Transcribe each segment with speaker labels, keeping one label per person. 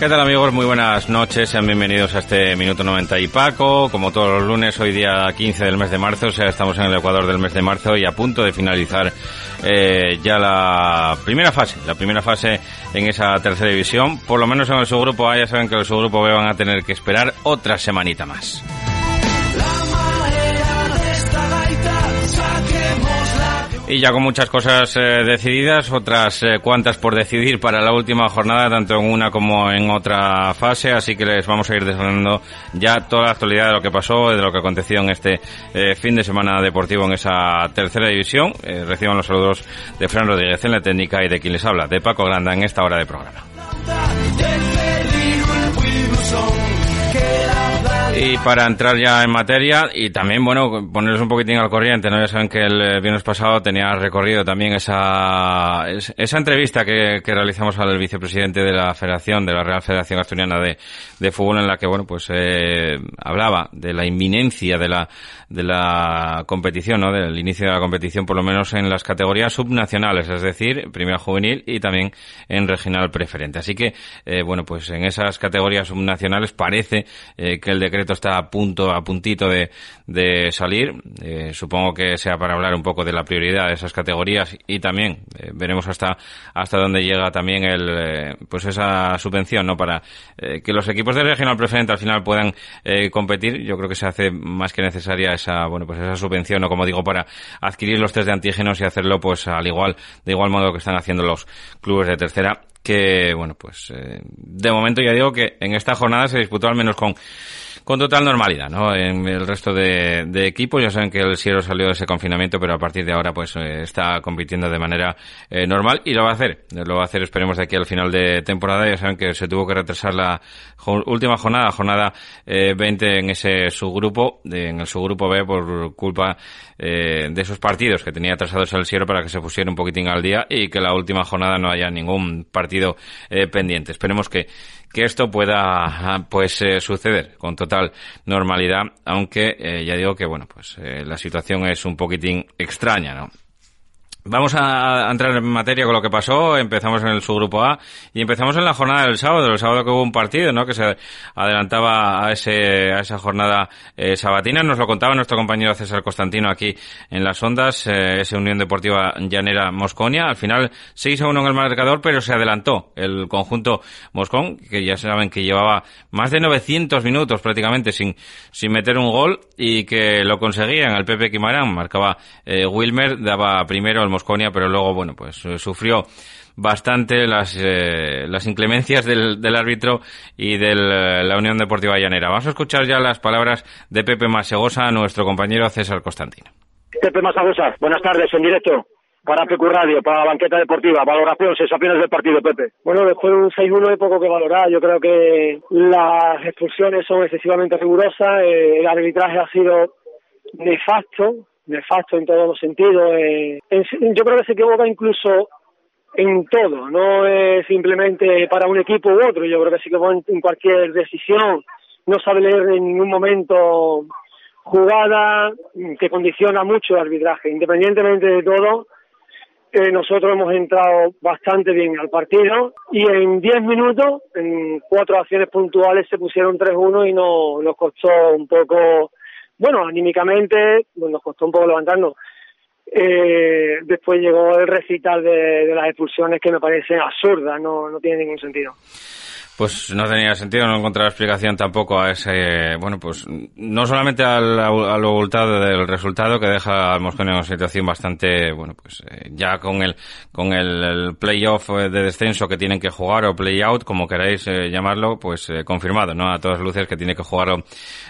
Speaker 1: ¿Qué tal amigos? Muy buenas noches, sean bienvenidos a este Minuto 90 y Paco. Como todos los lunes, hoy día 15 del mes de marzo, o sea, estamos en el Ecuador del mes de marzo y a punto de finalizar eh, ya la primera fase, la primera fase en esa tercera división. Por lo menos en el subgrupo A, ya saben que el subgrupo B van a tener que esperar otra semanita más. Y ya con muchas cosas eh, decididas, otras eh, cuantas por decidir para la última jornada, tanto en una como en otra fase, así que les vamos a ir desvelando ya toda la actualidad de lo que pasó, de lo que aconteció en este eh, fin de semana deportivo en esa tercera división. reciban los saludos de Fran Rodríguez en la técnica y de quien les habla, de Paco Granda en esta hora de programa. Y para entrar ya en materia y también, bueno, ponerles un poquitín al corriente, ¿no? Ya saben que el eh, viernes pasado tenía recorrido también esa, esa entrevista que, que realizamos al vicepresidente de la Federación, de la Real Federación Asturiana de, de Fútbol, en la que, bueno, pues eh, hablaba de la inminencia de la, de la competición, ¿no? Del inicio de la competición, por lo menos en las categorías subnacionales, es decir, primera juvenil y también en regional preferente. Así que, eh, bueno, pues en esas categorías subnacionales parece eh, que el decreto está a punto, a puntito de, de salir. Eh, supongo que sea para hablar un poco de la prioridad de esas categorías y también eh, veremos hasta hasta dónde llega también el eh, pues esa subvención, ¿no? Para que los equipos de regional preferente al final puedan competir. Yo creo que se hace más que necesaria esa bueno pues esa subvención, o como digo, para adquirir los test de antígenos y hacerlo pues al igual de igual modo que están haciendo los clubes de tercera que bueno pues de momento ya digo que en esta jornada se disputó al menos con con total normalidad, ¿no? En el resto de, equipos ya saben que el Siero salió de ese confinamiento, pero a partir de ahora pues eh, está compitiendo de manera eh, normal y lo va a hacer. Lo va a hacer, esperemos, de aquí al final de temporada. Ya saben que se tuvo que retrasar la última jornada, jornada 20 eh, en ese subgrupo, en el subgrupo B por culpa de esos partidos que tenía atrasados el Siero para que se pusiera un poquitín al día y que la última jornada no haya ningún partido pendiente. Esperemos que que esto pueda pues eh, suceder con total normalidad, aunque eh, ya digo que bueno, pues eh, la situación es un poquitín extraña, ¿no? Vamos a entrar en materia con lo que pasó. Empezamos en el subgrupo A y empezamos en la jornada del sábado. El sábado que hubo un partido, ¿no? Que se adelantaba a ese a esa jornada eh, sabatina. Nos lo contaba nuestro compañero César Constantino aquí en las ondas. Eh, esa Unión Deportiva Llanera Mosconia. Al final 6 a 1 en el marcador, pero se adelantó el conjunto Moscón, que ya saben que llevaba más de 900 minutos prácticamente sin sin meter un gol y que lo conseguían. El Pepe Quimarán marcaba eh, Wilmer, daba primero el Mosconia, pero luego, bueno, pues eh, sufrió bastante las, eh, las inclemencias del, del, árbitro y de eh, la Unión Deportiva Llanera. Vamos a escuchar ya las palabras de Pepe Masegosa, nuestro compañero César Constantino.
Speaker 2: Pepe Masegosa, buenas tardes, en directo. para PQ Radio, para la banqueta deportiva. Valoración, sensaciones del partido, Pepe.
Speaker 3: Bueno, después de un 6-1 hay poco que valorar. Yo creo que las expulsiones son excesivamente rigurosas. Eh, el arbitraje ha sido nefasto, nefasto en todos los sentidos. Eh, yo creo que se equivoca incluso en todo, no es simplemente para un equipo u otro. Yo creo que se equivoca en cualquier decisión. No sabe leer en ningún momento jugada que condiciona mucho el arbitraje. Independientemente de todo, eh, nosotros hemos entrado bastante bien al partido y en 10 minutos, en cuatro acciones puntuales, se pusieron 3-1 y no, nos costó un poco, bueno, anímicamente, nos costó un poco levantarnos. Eh, después llegó el recital de, de las expulsiones que me parece absurda, no, no tiene ningún sentido.
Speaker 1: Pues no tenía sentido, no encontrar explicación tampoco a ese, bueno, pues no solamente al, al abultado del resultado que deja al Moscone en una situación bastante, bueno, pues eh, ya con el con el, playoff de descenso que tienen que jugar o playout, como queráis eh, llamarlo, pues eh, confirmado, ¿no? A todas luces que tiene que jugar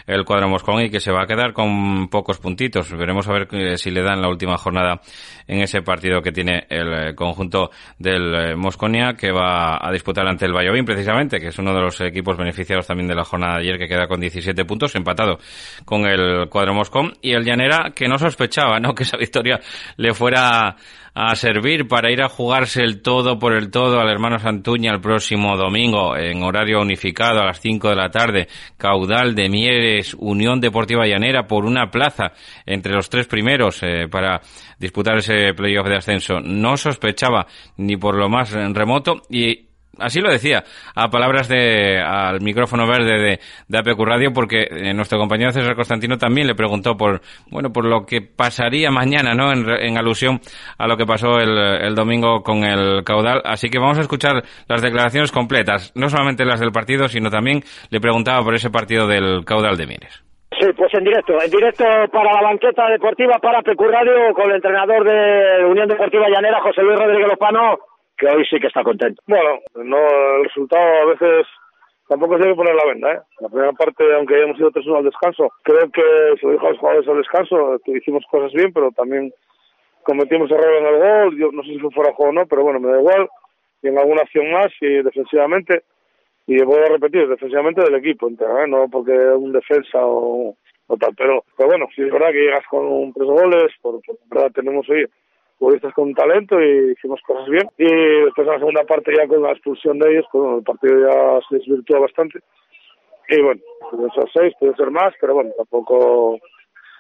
Speaker 1: el cuadro Moscón y que se va a quedar con pocos puntitos. Veremos a ver si le dan la última jornada en ese partido que tiene el conjunto del Mosconia que va a disputar ante el Valladolid precisamente que es uno de los equipos beneficiados también de la jornada de ayer, que queda con 17 puntos, empatado con el cuadro Moscón, y el Llanera, que no sospechaba, ¿no?, que esa victoria le fuera a servir para ir a jugarse el todo por el todo al hermano Santuña el próximo domingo en horario unificado a las 5 de la tarde. Caudal de Mieres, Unión Deportiva Llanera por una plaza entre los tres primeros eh, para disputar ese playoff de ascenso. No sospechaba ni por lo más remoto y así lo decía, a palabras de, al micrófono verde de, de APQ Radio, porque eh, nuestro compañero César Constantino también le preguntó por, bueno, por lo que pasaría mañana, ¿no? En, alusión a lo que pasó el, el, domingo con el caudal. Así que vamos a escuchar las declaraciones completas, no solamente las del partido, sino también le preguntaba por ese partido del caudal de Mieres.
Speaker 2: Sí, pues en directo, en directo para la banqueta deportiva para PQ Radio con el entrenador de Unión Deportiva Llanera, José Luis Rodríguez Lopano que hoy sí que está contento.
Speaker 4: Bueno, no el resultado a veces tampoco se debe poner la venda, ¿eh? La primera parte, aunque hayamos ido 3-1 al descanso, creo que se lo dijo a los jugadores al descanso, que hicimos cosas bien, pero también cometimos errores en el gol, yo no sé si fue fuera juego o no, pero bueno, me da igual, y en alguna acción más, y defensivamente, y voy a repetir, defensivamente del equipo entero, ¿eh? No porque un defensa o, o tal, pero, pero bueno, si es verdad que llegas con tres goles, por, por verdad tenemos hoy futbolistas con talento y hicimos cosas bien. Y después en la segunda parte ya con la expulsión de ellos, pues bueno, el partido ya se desvirtuó bastante. Y bueno, pueden ser seis, puede ser más, pero bueno, tampoco...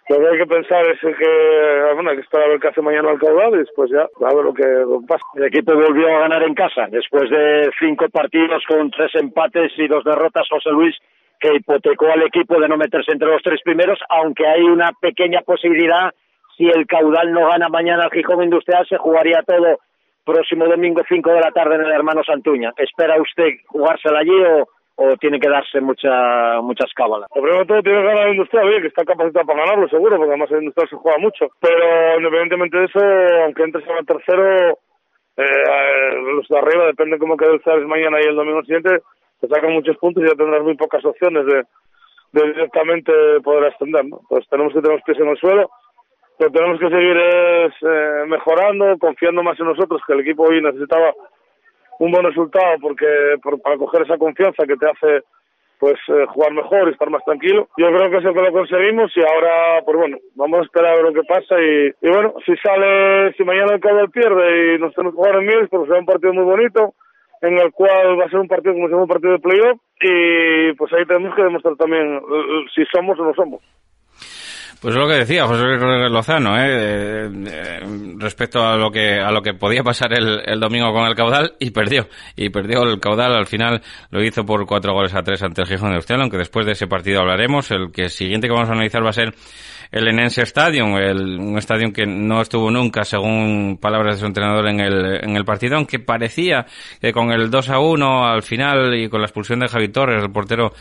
Speaker 4: Lo que hay que pensar es que, bueno, hay que esperar a ver qué hace mañana el caudal y después ya a ver lo que, pasa.
Speaker 2: El equipo volvió a ganar en casa después de cinco partidos con tres empates y dos derrotas, José Luis, que hipotecó al equipo de no meterse entre los tres primeros, aunque hay una pequeña posibilidad si el caudal no gana mañana al Gijón Industrial, se jugaría todo próximo domingo 5 de la tarde en el Hermano Santuña. ¿Espera usted jugársela allí o, o tiene que darse mucha, muchas cábalas?
Speaker 4: Lo primero todo tiene que ganar el Industrial, oye, que está capacitado para ganarlo, seguro, porque además el Industrial se juega mucho. Pero independientemente de eso, aunque entres en el tercero, eh, los de arriba, depende cómo quede el Zares mañana y el domingo siguiente, te sacan muchos puntos y ya tendrás muy pocas opciones de, de directamente poder ascender, ¿no? Pues tenemos que tener pies en el suelo lo que tenemos que seguir es eh, mejorando, confiando más en nosotros, que el equipo hoy necesitaba un buen resultado porque para coger esa confianza que te hace pues eh, jugar mejor y estar más tranquilo. Yo creo que eso que lo conseguimos y ahora, pues bueno, vamos a esperar a ver lo que pasa y, bueno, si sale, si mañana el Caudal pierde y nos tenemos que jugar en Mieles, pues será un partido muy bonito en el cual va a ser un partido como si fuera un partido de playoff y pues ahí tenemos que demostrar también eh, si somos o no somos.
Speaker 1: Pues lo que decía José Lozano, ¿eh? ¿eh? respecto a lo que a lo que podía pasar el, el, domingo con el caudal y perdió y perdió el caudal al final lo hizo por cuatro goles a tres ante el Gijón de Ustel, aunque después de ese partido hablaremos. El que siguiente que vamos a analizar va a ser el Enense Stadium, el, un estadio que no estuvo nunca, según palabras de su entrenador en el, en el partido, aunque parecía que con el 2 a 1 al final y con la expulsión de Javi Torres, el portero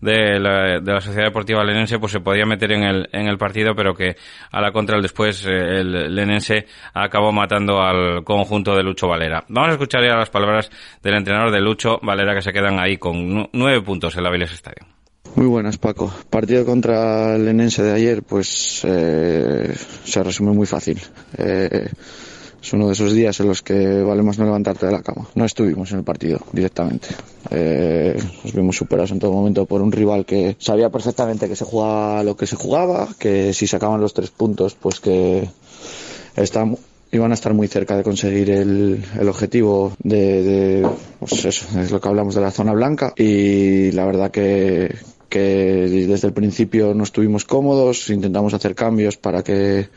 Speaker 1: de la, de la Sociedad Deportiva Lenense, pues se podía meter en el, en el partido, pero que a la contra después eh, el Lenense acabó matando al conjunto de Lucho Valera. Vamos a escuchar ya las palabras del entrenador de Lucho Valera que se quedan ahí con nueve puntos en la Viles Stadium.
Speaker 5: Muy buenas, Paco. Partido contra el Enense de ayer, pues eh, se resume muy fácil. Eh, es uno de esos días en los que vale más no levantarte de la cama. No estuvimos en el partido directamente. Eh, nos vimos superados en todo momento por un rival que sabía perfectamente que se jugaba lo que se jugaba, que si sacaban los tres puntos, pues que iban a estar muy cerca de conseguir el, el objetivo de, de, pues eso, es lo que hablamos de la zona blanca y la verdad que, que desde el principio no estuvimos cómodos, intentamos hacer cambios para que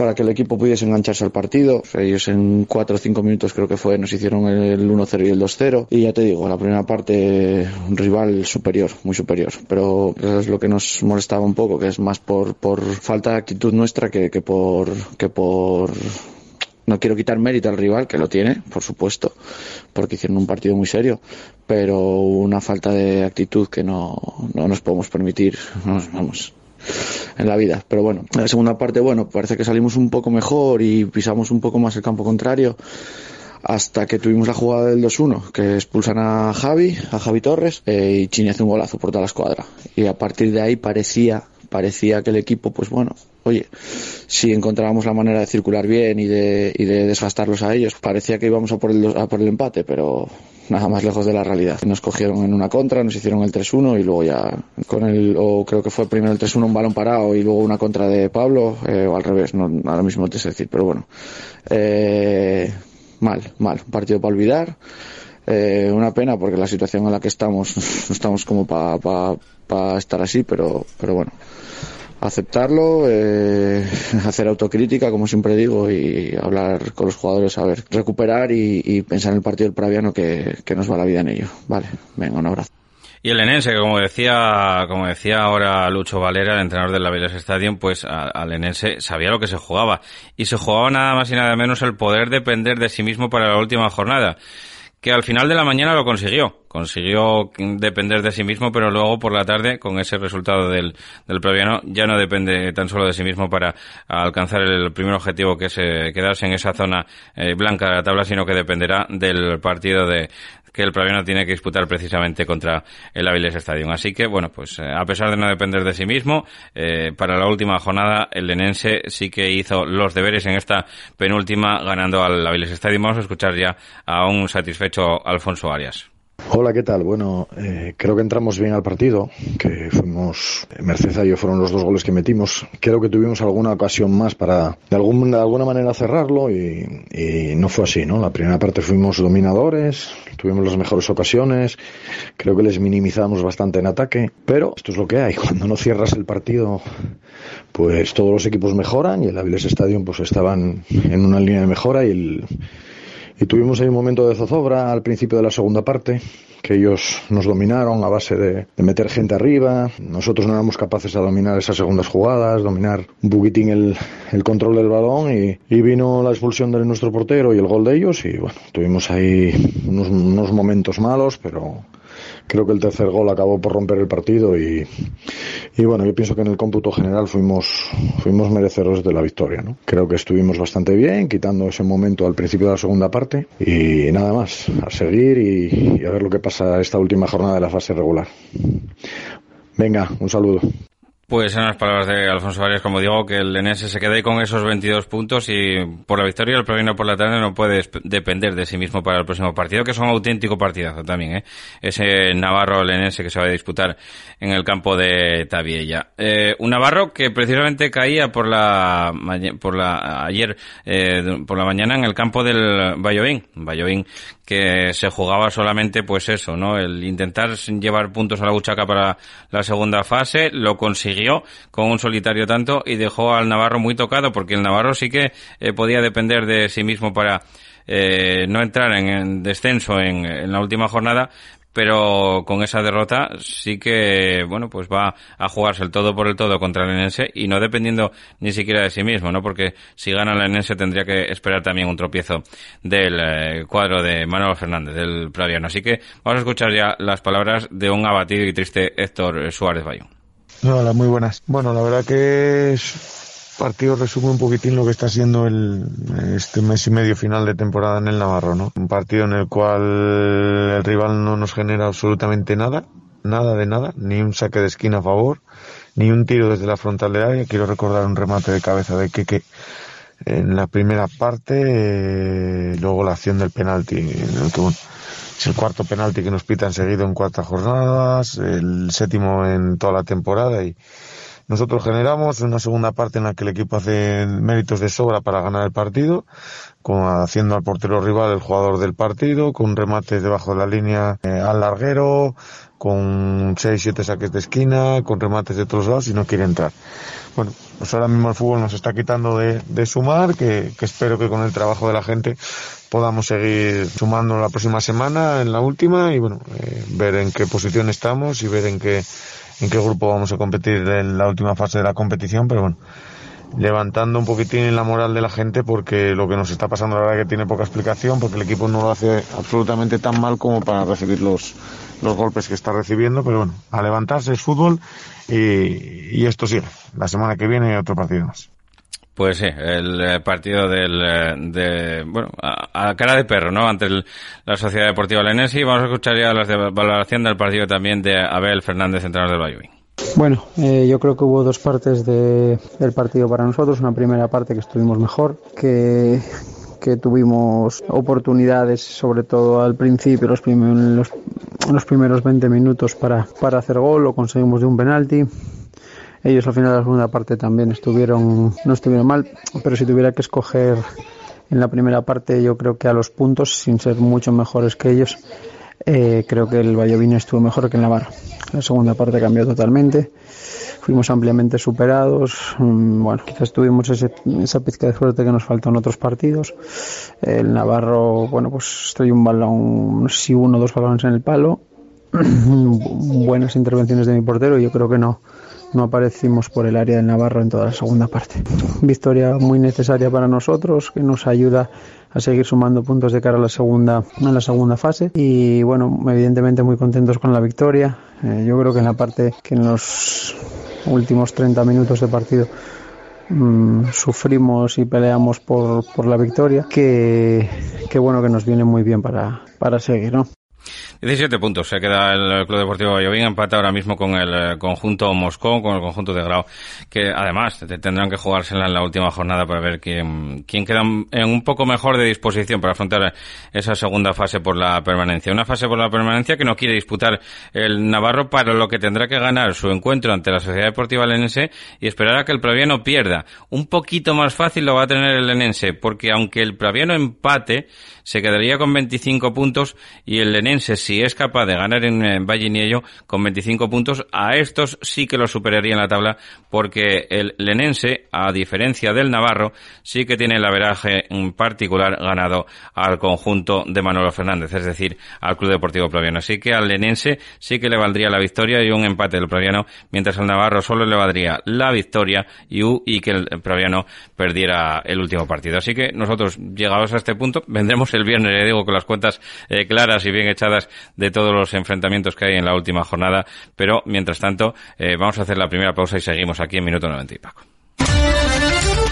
Speaker 5: para que el equipo pudiese engancharse al partido. Ellos en 4 o 5 minutos creo que fue, nos hicieron el 1-0 y el 2-0. Y ya te digo, la primera parte un rival superior, muy superior. Pero es lo que nos molestaba un poco, que es más por, por falta de actitud nuestra que, que por, que por no quiero quitar mérito al rival, que lo tiene, por supuesto, porque hicieron un partido muy serio, pero una falta de actitud que no, no nos podemos permitir, vamos, en la vida. Pero bueno, en la segunda parte, bueno, parece que salimos un poco mejor y pisamos un poco más el campo contrario hasta que tuvimos la jugada del 2-1, que expulsan a Javi, a Javi Torres, eh, y Chini hace un golazo por toda la escuadra. Y a partir de ahí parecía, parecía que el equipo, pues bueno, oye, si encontrábamos la manera de circular bien y de, y de desgastarlos a ellos, parecía que íbamos a por, el, a por el empate, pero nada más lejos de la realidad. Nos cogieron en una contra, nos hicieron el 3-1 y luego ya con el, o creo que fue primero el 3-1 un balón parado y luego una contra de Pablo, eh, o al revés, no, ahora mismo te sé decir, pero bueno. Eh, mal, mal, un partido para olvidar. Eh, una pena porque la situación en la que estamos no estamos como para pa, pa estar así, pero, pero bueno aceptarlo, eh, hacer autocrítica, como siempre digo, y hablar con los jugadores, a ver, recuperar y, y pensar en el partido del Praviano que, que, nos va la vida en ello. Vale, venga, un abrazo.
Speaker 1: Y el Enense, que como decía, como decía ahora Lucho Valera, el entrenador del Aviles Stadium, pues al Enense sabía lo que se jugaba. Y se jugaba nada más y nada menos el poder depender de sí mismo para la última jornada que al final de la mañana lo consiguió. Consiguió depender de sí mismo, pero luego por la tarde, con ese resultado del, del previano, ya no depende tan solo de sí mismo para alcanzar el primer objetivo, que es eh, quedarse en esa zona eh, blanca de la tabla, sino que dependerá del partido de, que el Praviano tiene que disputar precisamente contra el Avilés Stadium. Así que, bueno, pues eh, a pesar de no depender de sí mismo, eh, para la última jornada el Lenense sí que hizo los deberes en esta penúltima ganando al Avilés Stadium. Vamos a escuchar ya a un satisfecho Alfonso Arias.
Speaker 6: Hola, ¿qué tal? Bueno, eh, creo que entramos bien al partido, que fuimos, Mercedes y yo fueron los dos goles que metimos. Creo que tuvimos alguna ocasión más para de, algún, de alguna manera cerrarlo y, y, no fue así, ¿no? La primera parte fuimos dominadores, tuvimos las mejores ocasiones, creo que les minimizamos bastante en ataque, pero esto es lo que hay. Cuando no cierras el partido, pues todos los equipos mejoran y el Avilés Stadium pues estaban en una línea de mejora y el y tuvimos ahí un momento de zozobra al principio de la segunda parte, que ellos nos dominaron a base de, de, meter gente arriba. Nosotros no éramos capaces de dominar esas segundas jugadas, dominar un poquitín el, el control del balón y, y, vino la expulsión de nuestro portero y el gol de ellos y bueno, tuvimos ahí unos, unos momentos malos, pero creo que el tercer gol acabó por romper el partido y, y bueno, yo pienso que en el cómputo general fuimos, fuimos merecedores de la victoria, ¿no? Creo que estuvimos bastante bien, quitando ese momento al principio de la segunda parte y nada más, a seguir y, y a ver lo que pasa esta última jornada de la fase regular. Venga, un saludo.
Speaker 1: Pues en las palabras de Alfonso Arias, como digo, que el Lenense se quede con esos 22 puntos y por la victoria el Provino por la tarde no puede depender de sí mismo para el próximo partido, que es un auténtico partidazo también, ¿eh? Ese Navarro Lenense que se va a disputar en el campo de Tabiella. Eh, un Navarro que precisamente caía por la, por la, ayer, eh, por la mañana en el campo del Vallovín. Vallovín que se jugaba solamente pues eso, ¿no? El intentar llevar puntos a la buchaca para la segunda fase, lo consiguió con un solitario tanto y dejó al Navarro muy tocado porque el Navarro sí que eh, podía depender de sí mismo para eh, no entrar en, en descenso en, en, la última jornada, pero con esa derrota sí que, bueno, pues va a jugarse el todo por el todo contra el Enense y no dependiendo ni siquiera de sí mismo, ¿no? Porque si gana el Enense tendría que esperar también un tropiezo del eh, cuadro de Manuel Fernández, del Praviano. Así que vamos a escuchar ya las palabras de un abatido y triste Héctor Suárez Bayón.
Speaker 7: Hola, muy buenas. Bueno, la verdad que es partido resume un poquitín lo que está siendo el, este mes y medio final de temporada en el Navarro, ¿no? Un partido en el cual el rival no nos genera absolutamente nada, nada de nada, ni un saque de esquina a favor, ni un tiro desde la frontal de área. Quiero recordar un remate de cabeza de Keke
Speaker 8: en la primera parte, eh, luego la acción del penalti, es el cuarto penalti que nos pitan seguido en cuatro jornadas, el séptimo en toda la temporada y nosotros generamos una segunda parte en la que el equipo hace méritos de sobra para ganar el partido, con, haciendo al portero rival el jugador del partido, con remates debajo de la línea eh, al larguero, con 6-7 saques de esquina, con remates de otros lados y no quiere entrar. Bueno, pues ahora mismo el fútbol nos está quitando de, de sumar, que, que, espero que con el trabajo de la gente podamos seguir sumando la próxima semana, en la última, y bueno, eh, ver en qué posición estamos y ver en qué en qué grupo vamos a competir en la última fase de la competición, pero bueno, levantando un poquitín la moral de la gente porque lo que nos está pasando la verdad que tiene poca explicación porque el equipo no lo hace absolutamente tan mal como para recibir los, los golpes que está recibiendo, pero bueno, a levantarse es fútbol y, esto sigue. La semana que viene otro partido más.
Speaker 1: Pues sí, el eh, partido del, eh, de, bueno, a, cara de perro, ¿no? Ante la Sociedad Deportiva Lenesi. Vamos a escuchar ya la valoración del partido también de Abel Fernández, entrenador del Bayouín.
Speaker 9: Bueno, eh, yo creo que hubo dos partes de, del partido para nosotros. Una primera parte que estuvimos mejor, que, tuvimos oportunidades, sobre todo al principio, los, los, primeros 20 minutos para, hacer gol, lo conseguimos de un penalti ellos al final de la segunda parte también no estuvieron mal, pero si tuviera que escoger en la primera parte, yo creo que a los puntos, sin ser mucho mejores que ellos, eh, creo que el Valladolid estuvo mejor que el Navarro. La segunda parte cambió totalmente. Fuimos ampliamente superados. Mm, bueno, quizás tuvimos esa pizca de suerte que nos faltó en otros partidos. El Navarro, bueno, pues estoy un balón, si uno o dos balones en el palo. Buenas intervenciones de mi portero yo creo que no, no aparecimos por el área del Navarro en toda la segunda parte. Victoria muy necesaria para nosotros que nos ayuda a seguir sumando puntos de cara a la segunda a la segunda fase y bueno evidentemente muy contentos con la victoria eh, yo creo que en la parte que en los últimos 30 minutos de partido mmm, sufrimos y peleamos por, por la victoria que, que bueno que nos viene muy bien para, para seguir ¿no?
Speaker 1: 17 puntos se queda el Club Deportivo Valladolid empate ahora mismo con el eh, conjunto Moscú, con el conjunto de Grau, que además tendrán que jugársela en la última jornada para ver quién, quién queda en un poco mejor de disposición para afrontar esa segunda fase por la permanencia. Una fase por la permanencia que no quiere disputar el Navarro para lo que tendrá que ganar su encuentro ante la Sociedad Deportiva Lenense y esperar a que el Praviano pierda. Un poquito más fácil lo va a tener el Lenense, porque aunque el Praviano empate, se quedaría con 25 puntos y el Lenense, si es capaz de ganar en, en con 25 puntos, a estos sí que lo superaría en la tabla porque el Lenense, a diferencia del Navarro, sí que tiene el averaje en particular ganado al conjunto de Manolo Fernández, es decir, al Club Deportivo Plaviano. Así que al Lenense sí que le valdría la victoria y un empate del Plaviano, mientras al Navarro solo le valdría la victoria y, y que el Plaviano perdiera el último partido. Así que nosotros, llegados a este punto, vendremos el viernes, le digo, con las cuentas eh, claras y bien echadas de todos los enfrentamientos que hay en la última jornada, pero mientras tanto, eh, vamos a hacer la primera pausa y seguimos aquí en Minuto 90 y Paco.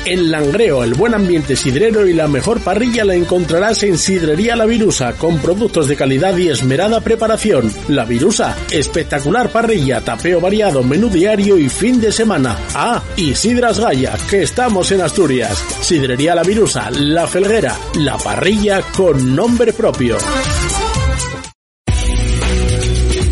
Speaker 10: En Langreo, el buen ambiente sidrero y la mejor parrilla la encontrarás en Sidrería La Virusa, con productos de calidad y esmerada preparación. La Virusa, espectacular parrilla, tapeo variado, menú diario y fin de semana. Ah, y Sidras Gaya, que estamos en Asturias. Sidrería La Virusa, La Felguera, la parrilla con nombre propio.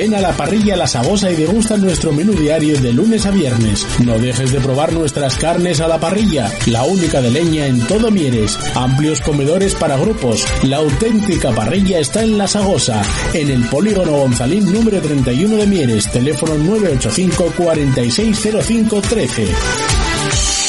Speaker 10: Ven a la parrilla La Sagosa y degusta nuestro menú diario de lunes a viernes. No dejes de probar nuestras carnes a la parrilla, la única de leña en todo Mieres. Amplios comedores para grupos. La auténtica parrilla está en La Sagosa, en el polígono Gonzalín número 31 de Mieres. Teléfono 985 460513.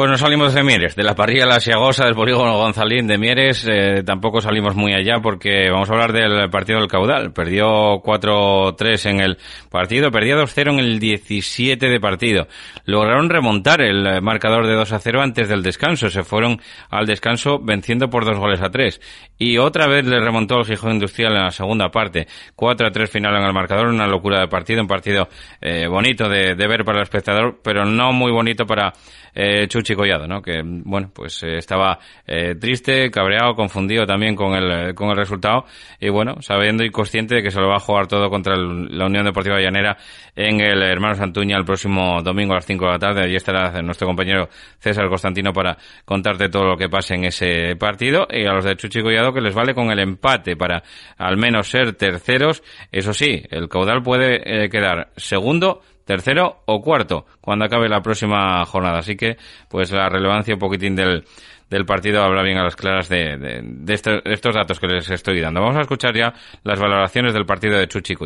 Speaker 1: Pues nos salimos de Mieres, de la parrilla La Siagosa, del polígono Gonzalín de Mieres. Eh, tampoco salimos muy allá porque vamos a hablar del partido del caudal. Perdió 4-3 en el partido, perdía 2-0 en el 17 de partido. Lograron remontar el marcador de 2-0 antes del descanso. Se fueron al descanso venciendo por dos goles a tres. Y otra vez le remontó el Gijón Industrial en la segunda parte. 4-3 final en el marcador, una locura de partido, un partido eh, bonito de, de ver para el espectador, pero no muy bonito para eh, Chuchi Collado, ¿no? Que, bueno, pues eh, estaba eh, triste, cabreado, confundido también con el, con el resultado y, bueno, sabiendo y consciente de que se lo va a jugar todo contra la Unión Deportiva Llanera en el Hermano Santuña el próximo domingo a las 5 de la tarde. Allí estará nuestro compañero César Constantino para contarte todo lo que pase en ese partido y a los de Chuchi Collado que les vale con el empate para al menos ser terceros. Eso sí, el caudal puede quedar segundo tercero o cuarto cuando acabe la próxima jornada. Así que, pues la relevancia un poquitín del, del partido habla bien a las claras de, de, estos, datos que les estoy dando. Vamos a escuchar ya las valoraciones del partido de Chuchi.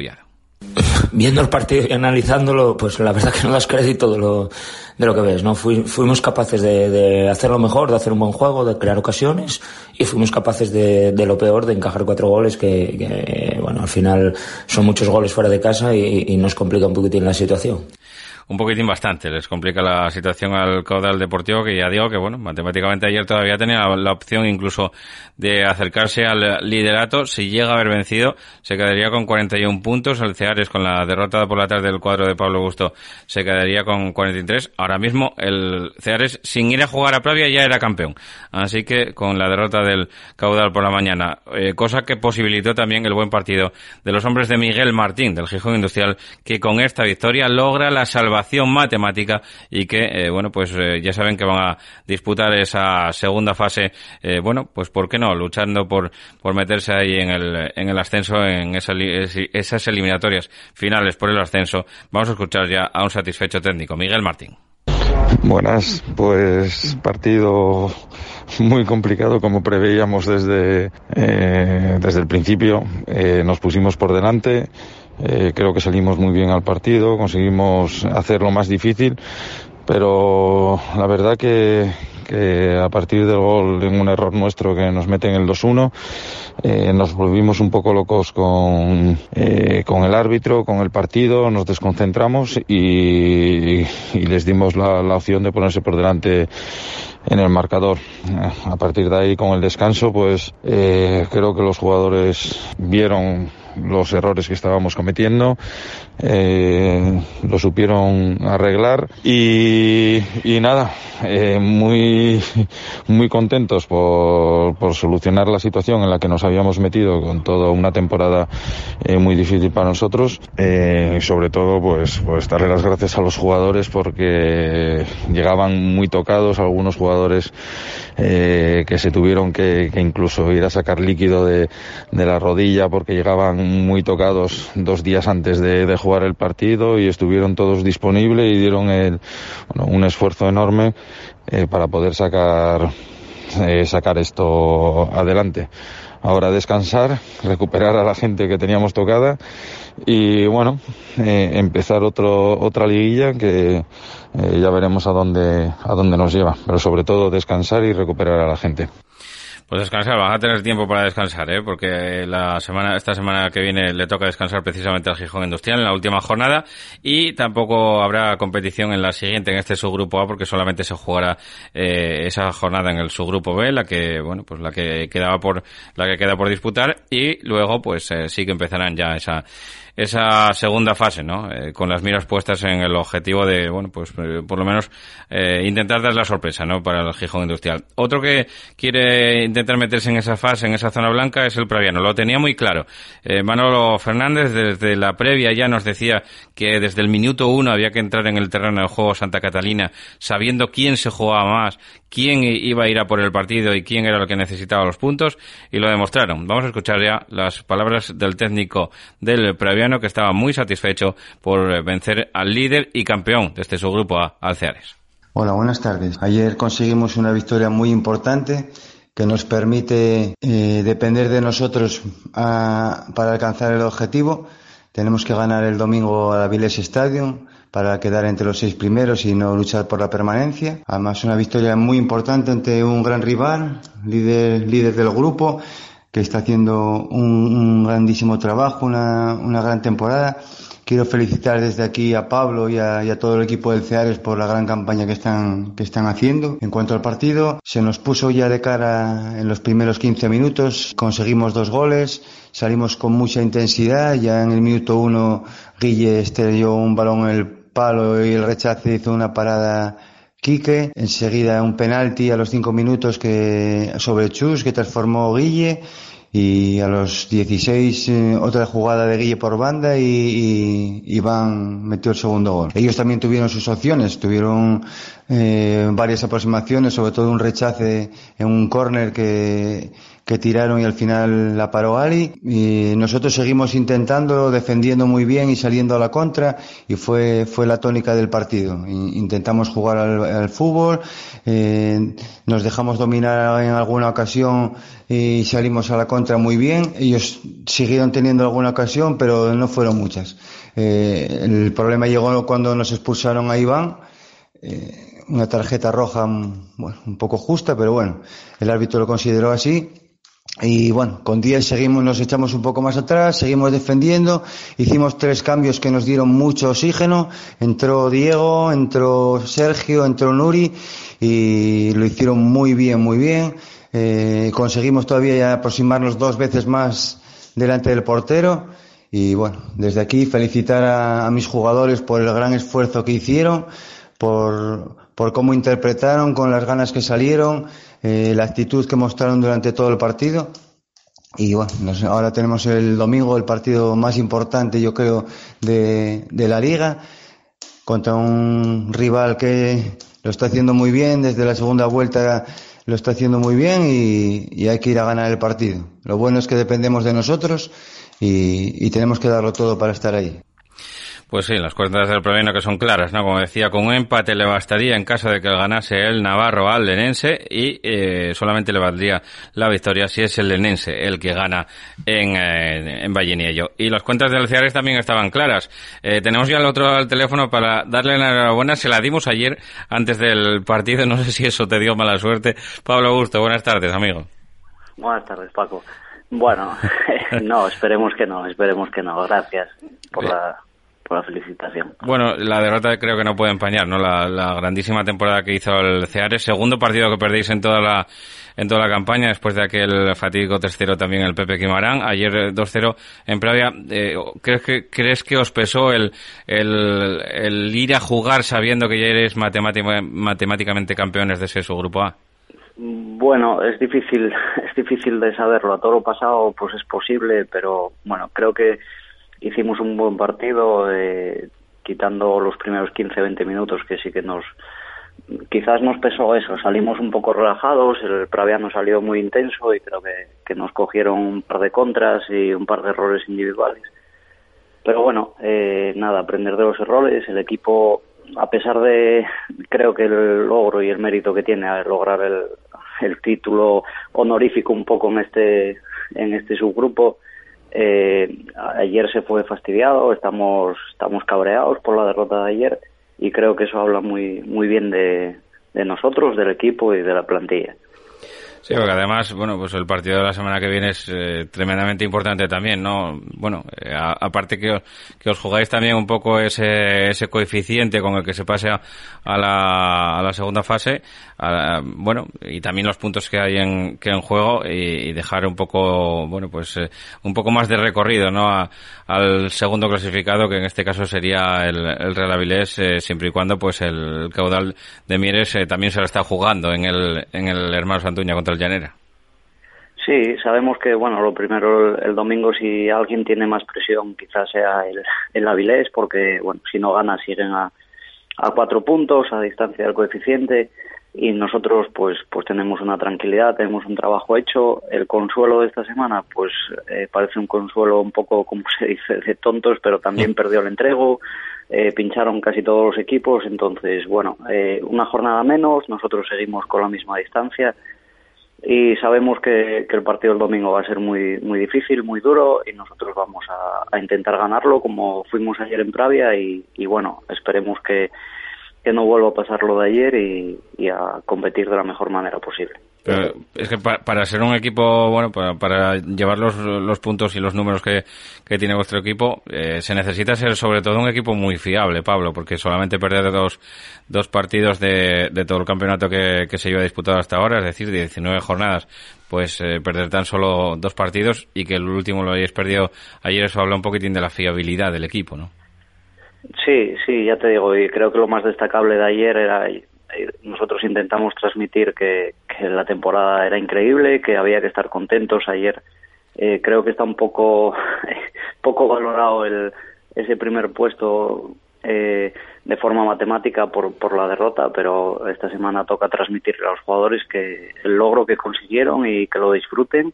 Speaker 11: Viendo el partido y analizándolo, pues la verdad que no das crédito de lo, de lo que ves, ¿no? fuimos capaces de, de, hacerlo mejor, de hacer un buen juego, de crear ocasiones y fuimos capaces de, de lo peor, de encajar cuatro goles que, que, bueno, al final son muchos goles fuera de casa y, y nos complica un poquitín la situación
Speaker 1: un poquitín bastante. Les complica la situación al caudal deportivo, que ya digo que, bueno, matemáticamente ayer todavía tenía la, opción incluso de acercarse al liderato. Si llega a haber vencido, se quedaría con 41 puntos. El Ceares, con la derrota por la tarde del cuadro de Pablo Gusto, se quedaría con 43. Ahora mismo, el Ceares, sin ir a jugar a Pravia, ya era campeón. Así que, con la derrota del caudal por la mañana, eh, cosa que posibilitó también el buen partido de los hombres de Miguel Martín, del Gijón Industrial, que con esta victoria logra la salvación matemática y que, eh, bueno, pues eh, ya saben que van a disputar esa segunda fase, eh, bueno, pues ¿por qué no? Luchando por, por meterse ahí en el, en el ascenso, en esas eliminatorias finales por el ascenso. Vamos a escuchar ya a un satisfecho técnico, Miguel Martín.
Speaker 7: Buenas, pues partido muy complicado como preveíamos desde, desde el principio. nos pusimos por delante, eh, creo que salimos muy bien al partido, conseguimos hacerlo más difícil, pero la verdad que, que a partir del gol en un error nuestro que nos mete en el 2-1, eh, nos volvimos un poco locos con, eh, con el árbitro, con el partido, nos desconcentramos y, y les dimos la, la opción de ponerse por delante en el marcador. A partir de ahí, con el descanso, pues eh, creo que los jugadores vieron los errores que estábamos cometiendo, eh, lo supieron arreglar y, y nada, eh, muy, muy contentos por, por, solucionar la situación en la que nos habíamos metido con toda una temporada eh, muy difícil para nosotros. Eh, sobre todo, pues, pues darle las gracias a los jugadores porque llegaban muy tocados, algunos jugadores eh, que se tuvieron que, que, incluso ir a sacar líquido de, de, la rodilla porque llegaban muy tocados dos días antes de, jugar el partido y estuvieron todos disponibles y dieron el, bueno, un esfuerzo enorme eh, para poder sacar, eh, sacar esto adelante. Ahora descansar, recuperar a la gente que teníamos tocada y bueno, eh, empezar otro, otra liguilla que ya veremos a dónde, a dónde nos lleva, pero sobre todo descansar y recuperar a la gente.
Speaker 1: Pues descansar, van a tener tiempo para descansar, ¿eh? porque la semana, esta semana que viene le toca descansar precisamente al Gijón Industrial en la última jornada y tampoco habrá competición en la siguiente, en este subgrupo A, porque solamente se jugará eh, esa jornada en el subgrupo B, la que, bueno, pues la que quedaba por, la que queda por disputar y luego, pues eh, sí que empezarán ya esa esa segunda fase, ¿no? Eh, con las miras puestas en el objetivo de, bueno, pues eh, por lo menos intentar dar la sorpresa, ¿no? Para el Gijón Industrial. Otro que quiere intentar meterse en esa fase, en esa zona blanca, es el Praviano. Lo tenía muy claro. Manolo Fernández desde la previa ya nos decía que desde el minuto uno había que entrar en el terreno del juego Santa Catalina sabiendo quién se jugaba más, quién iba a ir a por el partido y quién era el que necesitaba los puntos y lo demostraron. Vamos a escuchar ya las palabras del técnico del Previano que estaba muy satisfecho por vencer al líder y campeón de este subgrupo A, Alceares.
Speaker 12: Hola, buenas tardes. Ayer conseguimos una victoria muy importante que nos permite eh, depender de nosotros ah, para alcanzar el objetivo. Tenemos que ganar el domingo a la Viles Stadium para quedar entre los seis primeros y no luchar por la permanencia. Además, una victoria muy importante ante un gran rival, líder, líder del grupo, que está haciendo un, grandísimo trabajo, una, una, gran temporada. Quiero felicitar desde aquí a Pablo y a, todo el equipo del Ceares por la gran campaña que están, que están haciendo. En cuanto al partido, se nos puso ya de cara en los primeros 15 minutos, conseguimos dos goles, salimos con mucha intensidad, ya en el minuto uno Guille estrelló un balón en el palo y el rechace hizo una parada Quique, enseguida un penalti a los cinco minutos que sobre Chus que transformó Guille y a los 16 eh, otra jugada de Guille por banda y, Iván metió el segundo gol. Ellos también tuvieron sus opciones, tuvieron eh, varias aproximaciones, sobre todo un rechace en un córner que que tiraron y al final la paró Ali. Y nosotros seguimos intentando, defendiendo muy bien y saliendo a la contra y fue, fue la tónica del partido. Intentamos jugar al, fútbol, eh, nos dejamos dominar en alguna ocasión y salimos a la contra muy bien. Ellos siguieron teniendo alguna ocasión, pero no fueron muchas. Eh, el problema llegó cuando nos expulsaron a Iván. Eh, una tarjeta roja bueno, un poco justa, pero bueno, el árbitro lo consideró así y bueno, con 10 seguimos, nos echamos un poco más atrás, seguimos defendiendo, hicimos tres cambios que nos dieron mucho oxígeno, entró Diego, entró Sergio, entró Nuri y lo hicieron muy bien, muy bien. Eh, conseguimos todavía aproximarnos dos veces más delante del portero. Y bueno, desde aquí felicitar a, a mis jugadores por el gran esfuerzo que hicieron, por, por cómo interpretaron, con las ganas que salieron eh, la actitud que mostraron durante todo el partido. Y bueno, ahora tenemos el domingo el partido más importante, yo creo, de, de la liga, contra un rival que lo está haciendo muy bien, desde la segunda vuelta lo está haciendo muy bien y, y hay que ir a ganar el partido. Lo bueno es que dependemos de nosotros y, y tenemos que darlo todo para estar ahí.
Speaker 1: Pues sí, las cuentas del Proveno que son claras, ¿no? Como decía, con un empate le bastaría en caso de que ganase el Navarro al Lenense y eh, solamente le valdría la victoria si es el Lenense el que gana en, eh, en Valleniello. Y las cuentas del Ciares también estaban claras. Eh, tenemos ya el otro al teléfono para darle la enhorabuena. Se la dimos ayer antes del partido. No sé si eso te dio mala suerte. Pablo Augusto, buenas tardes, amigo.
Speaker 13: Buenas tardes, Paco. Bueno, no, esperemos que no, esperemos que no. Gracias por la por la felicitación.
Speaker 1: Bueno, la derrota creo que no puede empañar, ¿no? La, grandísima temporada que hizo el Ceares, segundo partido que perdéis en toda la en toda la campaña, después de aquel fatídico 3-0 también el Pepe Quimarán, ayer 2-0 en Pravia. Eh, ¿crees, que, ¿Crees que os pesó el, el, el ir a jugar sabiendo que ya eres matemáticamente campeones de ese grupo A?
Speaker 13: Bueno, es difícil, es difícil de saberlo. A todo lo pasado, pues es posible, pero bueno, creo que hicimos un buen partido, eh, quitando los primeros 15-20 minutos que sí que nos quizás nos pesó eso, salimos un poco relajados, el Praviano salió muy intenso y creo que, que nos cogieron un par de contras y un par de errores individuales. Pero bueno, eh, nada, aprender de los errores, el equipo, a pesar de, creo que el logro y el mérito que tiene a lograr el, el título honorífico un poco en este, en este subgrupo, eh, ayer se fue fastidiado, estamos, estamos cabreados por la derrota de ayer y creo que eso habla muy, muy bien de, de nosotros, del equipo y de la plantilla.
Speaker 1: Sí, porque además, bueno, pues el partido de la semana que viene es eh, tremendamente importante también, ¿no? Bueno, eh, aparte que, que os jugáis también un poco ese, ese coeficiente con el que se pase a, la, a la segunda fase, bueno, y también los puntos que hay en, que en juego y, dejar un poco, bueno, pues eh, un poco más de recorrido, ¿no? al segundo clasificado, que en este caso sería el, el Real Avilés, siempre y cuando, pues el caudal de Mieres también se lo está jugando en el, en el Hermano Santuña contra Llanera.
Speaker 13: Sí, sabemos que, bueno, lo primero el, domingo, si alguien tiene más presión, quizás sea el, el Avilés, porque, bueno, si no gana, siguen a, a cuatro puntos, a distancia del coeficiente, y nosotros, pues, pues tenemos una tranquilidad, tenemos un trabajo hecho. El consuelo de esta semana, pues, eh, parece un consuelo un poco, como se dice, de tontos, pero también perdió el entrego, eh, pincharon casi todos los equipos, entonces, bueno, eh, una jornada menos, nosotros seguimos con la misma distancia y sabemos que, el partido del domingo va a ser muy muy difícil, muy duro y nosotros vamos a, intentar ganarlo como fuimos ayer en Pravia y, bueno, esperemos que, que, no vuelva a pasar lo de ayer y a competir de la mejor manera posible.
Speaker 1: Pero es que para, ser un equipo, bueno, para, llevar los, los, puntos y los números que, tiene vuestro equipo, eh, se necesita ser sobre todo un equipo muy fiable, Pablo, porque solamente perder dos, dos partidos de, de todo el campeonato que, que se lleva disputado hasta ahora, es decir, 19 jornadas, pues eh, perder tan solo dos partidos y que el último lo hayáis perdido ayer, eso habla un poquitín de la fiabilidad del equipo, ¿no?
Speaker 13: Sí, sí, ya te digo, y creo que lo más destacable de ayer era nosotros intentamos transmitir que, la temporada era increíble, que había que estar contentos. Ayer eh, creo que está un poco, poco valorado el, ese primer puesto eh, de forma matemática por, por la derrota, pero esta semana toca transmitirle a los jugadores que el logro que consiguieron y que lo disfruten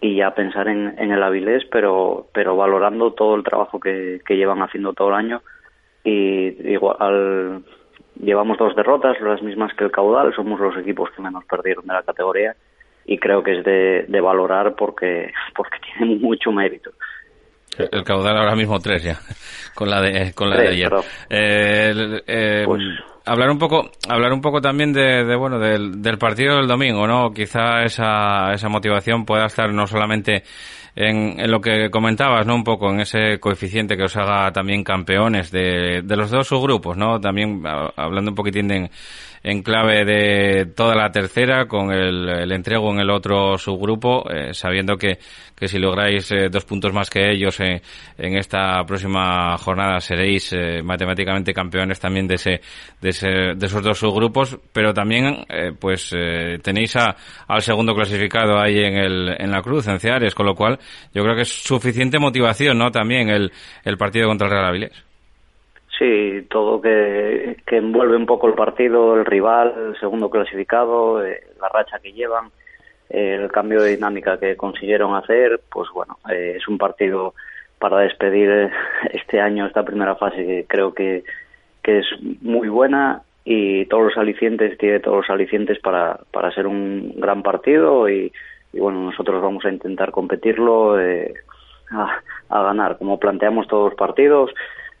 Speaker 13: y ya pensar en, el Avilés, pero, pero valorando todo el trabajo que llevan haciendo todo el año y igual llevamos dos derrotas, las mismas que el caudal, somos los equipos que menos perdieron de la categoría y creo que es de, valorar porque, porque tiene mucho mérito.
Speaker 1: El caudal ahora mismo tres ya, con la de, con la de ayer. Eh, eh, pues hablar un poco, hablar un poco también de, bueno, del, del, partido del domingo, ¿no? Quizá esa, esa motivación pueda estar no solamente en, en, lo que comentabas, ¿no? Un poco en ese coeficiente que os haga también campeones de, de los dos subgrupos, ¿no? También hablando un poquitín de, en clave de toda la tercera, con el, entrego en el otro subgrupo, eh, sabiendo que, que si lográis eh, dos puntos más que ellos eh, en esta próxima jornada seréis matemáticamente campeones también de ese, de ese, de esos dos subgrupos, pero también pues tenéis a, al segundo clasificado ahí en el, en la cruz, en Ceares, con lo cual yo creo que es suficiente motivación, ¿no? También el, el partido contra el Real Avilés.
Speaker 13: Sí, todo que, que envuelve un poco el partido, el rival, el segundo clasificado, eh, la racha que llevan, eh, el cambio de dinámica que consiguieron hacer, pues bueno, eh, es un partido para despedir este año, esta primera fase que creo que, que es muy buena y todos los alicientes, tiene todos los alicientes para, para ser un gran partido y, bueno, nosotros vamos a intentar competirlo a, a ganar, como planteamos todos los partidos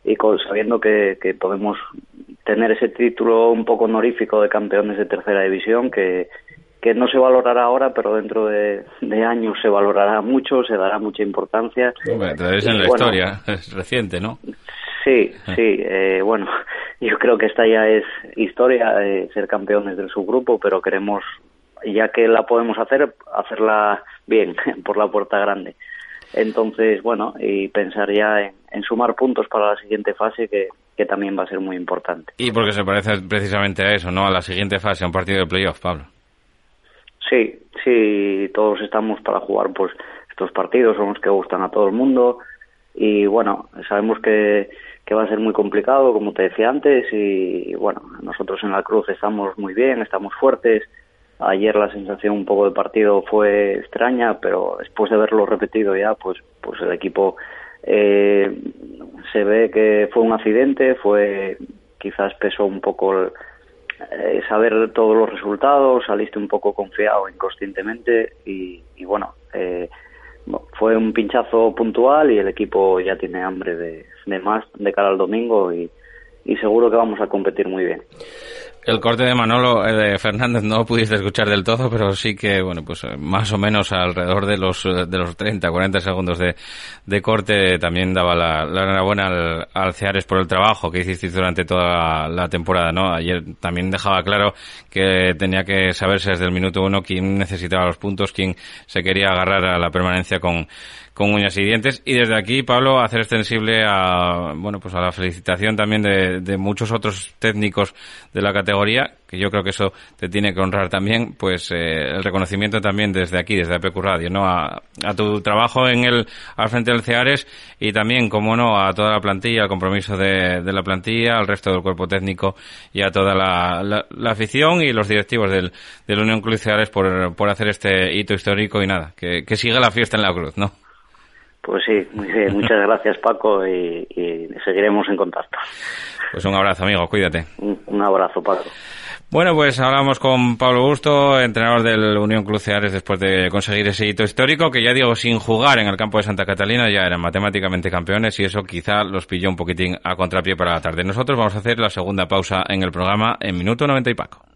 Speaker 13: y sabiendo que, que, podemos tener ese título un poco honorífico de campeones de tercera división que, que no se valorará ahora, pero dentro de, años se valorará mucho, se dará mucha importancia.
Speaker 1: es en la historia, es reciente, ¿no?
Speaker 13: Sí, ah. sí, eh, bueno, yo creo que esta ya es historia, de ser campeones del subgrupo, pero queremos, ya que la podemos hacer, hacerla bien, por la puerta grande. Entonces, bueno, y pensar ya en, sumar puntos para la siguiente fase que, que, también va a ser muy importante.
Speaker 1: Y porque se parece precisamente a eso, ¿no? A la siguiente fase, a un partido de playoff, Pablo.
Speaker 13: Sí, sí, todos estamos para jugar pues estos partidos, son los que gustan a todo el mundo y bueno, sabemos que, que va a ser muy complicado, como te decía antes, y bueno, nosotros en la Cruz estamos muy bien, estamos fuertes, Ayer la sensación un poco de partido fue extraña, pero después de verlo repetido ya, pues, pues el equipo eh, se ve que fue un accidente, fue quizás pesó un poco eh, saber todos los resultados, saliste un poco confiado inconscientemente y, bueno, eh, fue un pinchazo puntual y el equipo ya tiene hambre de, de más de cara al domingo y, y seguro que vamos a competir muy bien.
Speaker 1: El corte de Manolo eh, de Fernández no pudiste escuchar del todo, pero sí que, bueno, pues eh, más o menos alrededor de los, eh, de los 30, 40 segundos de, de corte también daba la, la enhorabuena al, al, Ceares por el trabajo que hiciste durante toda la, temporada, ¿no? Ayer también dejaba claro que tenía que saberse desde el minuto uno quién necesitaba los puntos, quién se quería agarrar a la permanencia con, con uñas y dientes. Y desde aquí, Pablo, hacer extensible a, bueno, pues a la felicitación también de, de, muchos otros técnicos de la categoría, que yo creo que eso te tiene que honrar también, pues eh, el reconocimiento también desde aquí, desde APQ Radio, ¿no? A, a, tu trabajo en el, al frente del CEARES y también, como no, a toda la plantilla, al compromiso de, de la plantilla, al resto del cuerpo técnico y a toda la, la, la afición y los directivos del, de la Unión Club CEARES por, por hacer este hito histórico y nada, que, que siga la fiesta en la cruz, ¿no?
Speaker 13: Pues sí, muy bien. muchas gracias Paco y, y, seguiremos en contacto.
Speaker 1: Pues un abrazo amigo, cuídate.
Speaker 13: Un, un abrazo Paco.
Speaker 1: Bueno, pues hablamos con Pablo Busto, entrenador del Unión Cruceares después de conseguir ese hito histórico, que ya digo, sin jugar en el campo de Santa Catalina ya eran matemáticamente campeones y eso quizá los pilló un poquitín a contrapié para la tarde. Nosotros vamos a hacer la segunda pausa en el programa en minuto 90 y Paco.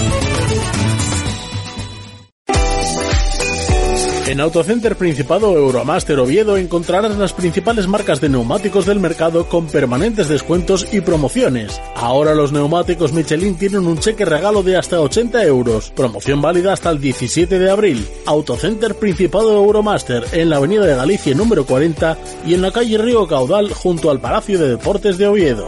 Speaker 10: En Autocenter Principado Euromaster Oviedo encontrarás las principales marcas de neumáticos del mercado con permanentes descuentos y promociones. Ahora los neumáticos Michelin tienen un cheque regalo de hasta 80 euros. Promoción válida hasta el 17 de abril. Autocenter Principado Euromaster en la Avenida de Galicia número 40 y en la calle Río Caudal junto al Palacio de Deportes de Oviedo.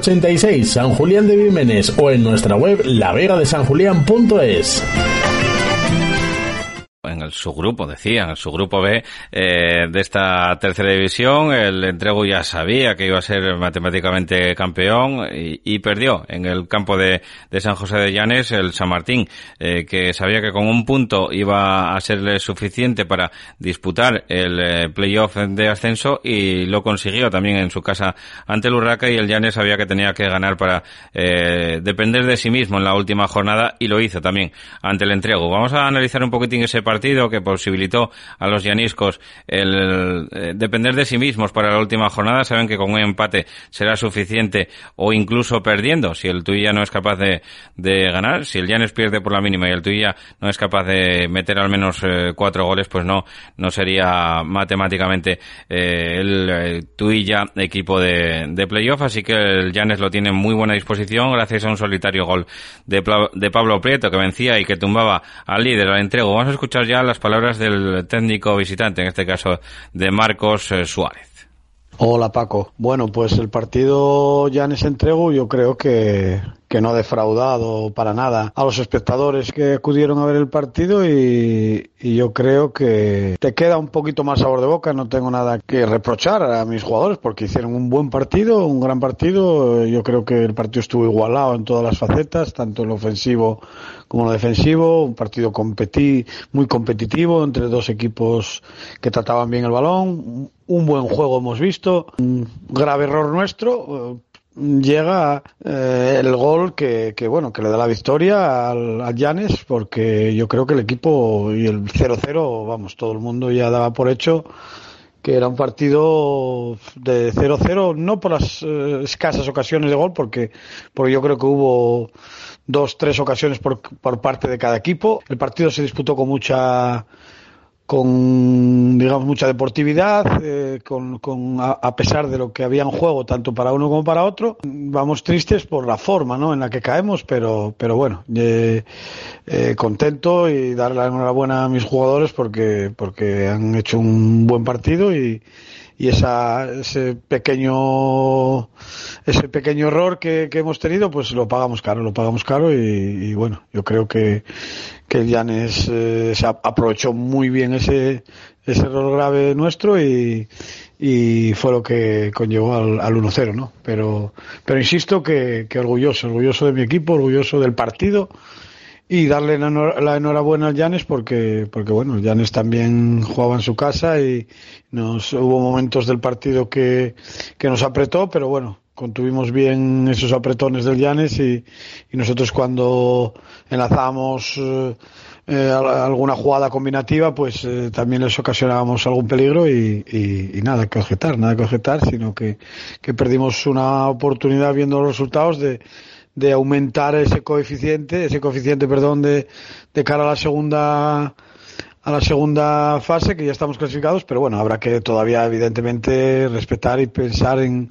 Speaker 10: 86, San Julián de Vímenes o en nuestra web lavegadesanjulián.es
Speaker 1: en el subgrupo, decía, en el subgrupo B eh, de esta tercera división. El entrego ya sabía que iba a ser matemáticamente campeón y, perdió en el campo de, de, San José de Llanes el San Martín, eh, que sabía que con un punto iba a serle suficiente para disputar el eh, playoff de ascenso y lo consiguió también en su casa ante el Urraca y el Llanes sabía que tenía que ganar para depender de sí mismo en la última jornada y lo hizo también ante el entrego. Vamos a analizar un poquitín ese partido partido que posibilitó a los llaniscos el eh, depender de sí mismos para la última jornada. Saben que con un empate será suficiente o incluso perdiendo si el Tuya no es capaz de, ganar. Si el Llanes pierde por la mínima y el Tuya no es capaz de meter al menos eh, cuatro goles, pues no, no sería matemáticamente eh, el Tuya equipo de, de playoff. Así que el Llanes lo tiene en muy buena disposición gracias a un solitario gol de, de Pablo Prieto que vencía y que tumbaba al líder al entrego. Vamos a escuchar ya las palabras del técnico visitante, en este caso de Marcos eh, Suárez.
Speaker 14: Hola Paco. Bueno, pues el partido ya en ese entrego yo creo que, que no ha defraudado para nada a los espectadores que acudieron a ver el partido y, yo creo que te queda un poquito más sabor de boca. No tengo nada que reprochar a mis jugadores porque hicieron un buen partido, un gran partido. Yo creo que el partido estuvo igualado en todas las facetas, tanto en lo ofensivo como en lo defensivo. Un partido competí, muy competitivo entre dos equipos que trataban bien el balón un buen juego hemos visto, un grave error nuestro, llega eh, el gol que, que, bueno que le da la victoria al, al Llanes porque yo creo que el equipo y el 0-0 vamos todo el mundo ya daba por hecho que era un partido de 0-0 no por las eh, escasas ocasiones de gol porque porque yo creo que hubo dos tres ocasiones por, por parte de cada equipo. El partido se disputó con mucha con digamos mucha deportividad, eh, con, con a, pesar de lo que había en juego tanto para uno como para otro, vamos tristes por la forma ¿no? en la que caemos, pero pero bueno, eh, eh, contento y darle la enhorabuena a mis jugadores porque porque han hecho un buen partido y, y esa, ese pequeño ese pequeño error que, hemos tenido pues lo pagamos caro lo pagamos caro y, bueno yo creo que que Llanes eh, se aprovechó muy bien ese ese error grave nuestro y, y fue lo que conllevó al, al 1-0 no pero pero insisto que, que orgulloso orgulloso de mi equipo orgulloso del partido y darle la enhorabuena al Llanes porque, porque bueno, Llanes también jugaba en su casa y nos hubo momentos del partido que, que nos apretó, pero bueno, contuvimos bien esos apretones del Llanes y, nosotros cuando enlazamos eh, eh, alguna jugada combinativa, pues eh, también les ocasionábamos algún peligro y, y, nada que objetar, nada que objetar, sino que, que perdimos una oportunidad viendo los resultados de, de aumentar ese coeficiente, ese coeficiente, perdón, de, de cara a la segunda a la segunda fase que ya estamos clasificados, pero bueno, habrá que todavía evidentemente respetar y pensar en,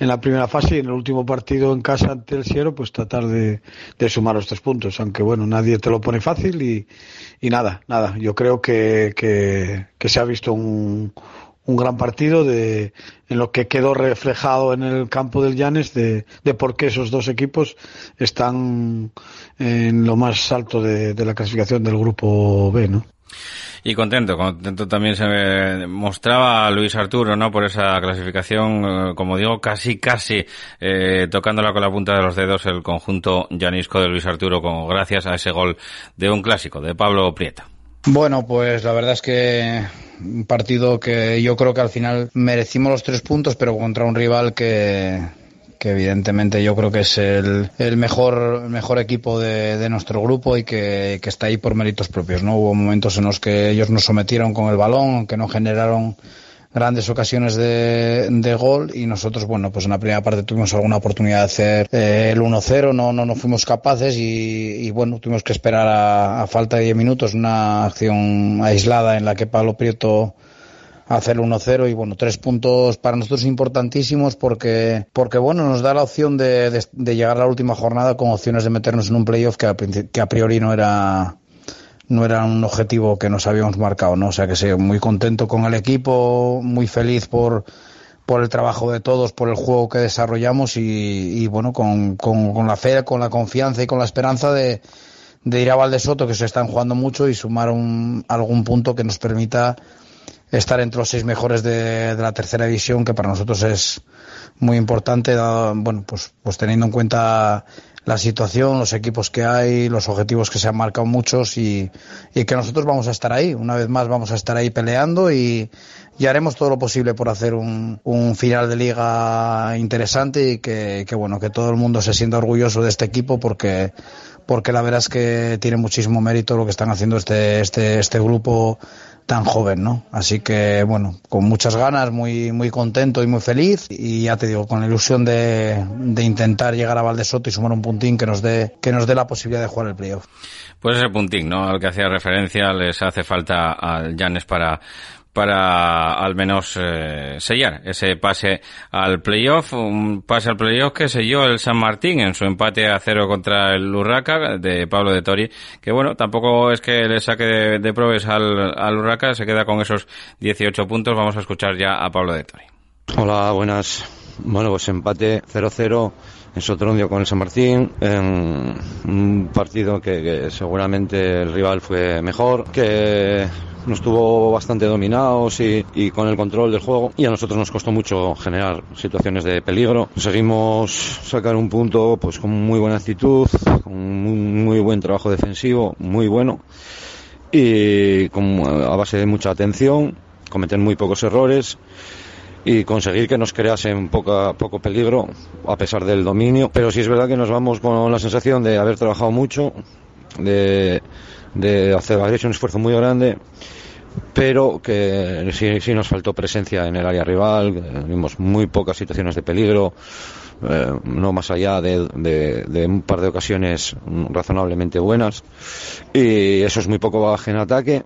Speaker 14: en la primera fase y en el último partido en casa ante el Siero, pues tratar de, de sumar los tres puntos, aunque bueno, nadie te lo pone fácil y, y nada, nada, yo creo que, que, que se ha visto un, un gran partido de, en lo que quedó reflejado en el campo del Llanes de, de por qué esos dos equipos están en lo más alto de, de la clasificación del grupo B, ¿no?
Speaker 1: Y contento, contento también se mostraba Luis Arturo, ¿no? Por esa clasificación, eh, como digo, casi, casi eh, tocándola con la punta de los dedos el conjunto llanisco de Luis Arturo, con, gracias a ese gol de un clásico, de Pablo Prieta.
Speaker 15: Bueno, pues la verdad es que un partido que yo creo que al final merecimos los tres puntos, pero contra un rival que, que evidentemente yo creo que es el, el mejor, mejor equipo de, de nuestro grupo y que, que, está ahí por méritos propios. ¿no? Hubo momentos en los que ellos nos sometieron con el balón, que no generaron grandes ocasiones de, de, gol y nosotros, bueno, pues en la primera parte tuvimos alguna oportunidad de hacer eh, el 1-0, no, no, no fuimos capaces y, y bueno, tuvimos que esperar a, a falta de 10 minutos una acción aislada en la que Pablo Prieto hacer el 1-0 y bueno, tres puntos para nosotros importantísimos porque, porque bueno, nos da la opción de, de, de llegar a la última jornada con opciones de meternos en un playoff que a, que a priori no era, no era un objetivo que nos habíamos marcado, ¿no? O sea que sí, muy contento con el equipo, muy feliz por, por el trabajo de todos, por el juego que desarrollamos y, y bueno, con, con, con, la fe, con la confianza y con la esperanza de, de ir a Valdesoto, que se están jugando mucho, y sumar un, algún punto que nos permita estar entre los seis mejores de, de la tercera división, que para nosotros es muy importante, bueno, pues, pues teniendo en cuenta la situación, los equipos que hay, los objetivos que se han marcado muchos y, y, que nosotros vamos a estar ahí, una vez más vamos a estar ahí peleando y, y haremos todo lo posible por hacer un, un final de liga interesante y que, que, bueno, que todo el mundo se sienta orgulloso de este equipo porque, porque la verdad es que tiene muchísimo mérito lo que están haciendo este, este, este grupo tan joven, ¿no? Así que, bueno, con muchas ganas, muy, muy contento y muy feliz. Y ya te digo, con la ilusión de, de intentar llegar a Valdesoto y sumar un puntín que nos dé, que nos dé la posibilidad de jugar el playoff.
Speaker 1: Pues ese puntín, ¿no? Al que hacía referencia, les hace falta al Llanes para para al menos eh, sellar ese pase al playoff, un pase al playoff que selló el San Martín en su empate a cero contra el Urraca de Pablo de Tori, que bueno, tampoco es que le saque de, de probes al, al Urraca, se queda con esos 18 puntos, vamos a escuchar ya a Pablo de Tori.
Speaker 16: Hola, buenas. Bueno, pues empate 0-0 en Sotrondio con el San Martín, en un partido que, que seguramente el rival fue mejor, que nos tuvo bastante dominados y, y, con el control del juego y a nosotros nos costó mucho generar situaciones de peligro. Conseguimos sacar un punto pues con muy buena actitud, con un muy buen trabajo defensivo, muy bueno y con, a base de mucha atención, cometer muy pocos errores y conseguir que nos creasen poca, poco peligro a pesar del dominio. Pero sí es verdad que nos vamos con la sensación de haber trabajado mucho, de, de hacer, haber hecho un esfuerzo muy grande, pero que sí, sí nos faltó presencia en el área rival, vimos muy pocas situaciones de peligro. Eh, no más allá de, de, un par de ocasiones razonablemente buenas y eso es muy poco baje en ataque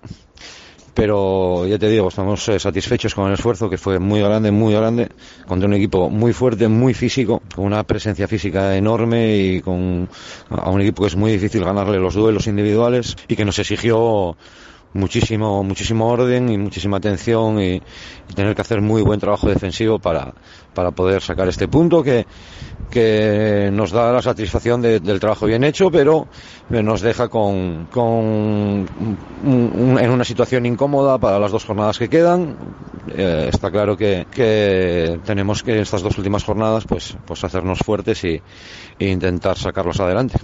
Speaker 16: pero ya te digo, estamos eh, satisfechos con el esfuerzo que fue muy grande, muy grande, contra un equipo muy fuerte, muy físico, con una presencia física enorme y con a un equipo que es muy difícil ganarle los duelos individuales y que nos exigió muchísimo, muchísimo orden y muchísima atención y, tener que hacer muy buen trabajo defensivo para, para poder sacar este punto que, que nos da la satisfacción de, del trabajo bien hecho, pero nos deja con, con un, en una situación incómoda para las dos jornadas que quedan. Eh, está claro que, que, tenemos que en estas dos últimas jornadas pues, pues hacernos fuertes y, e intentar sacarlos adelante.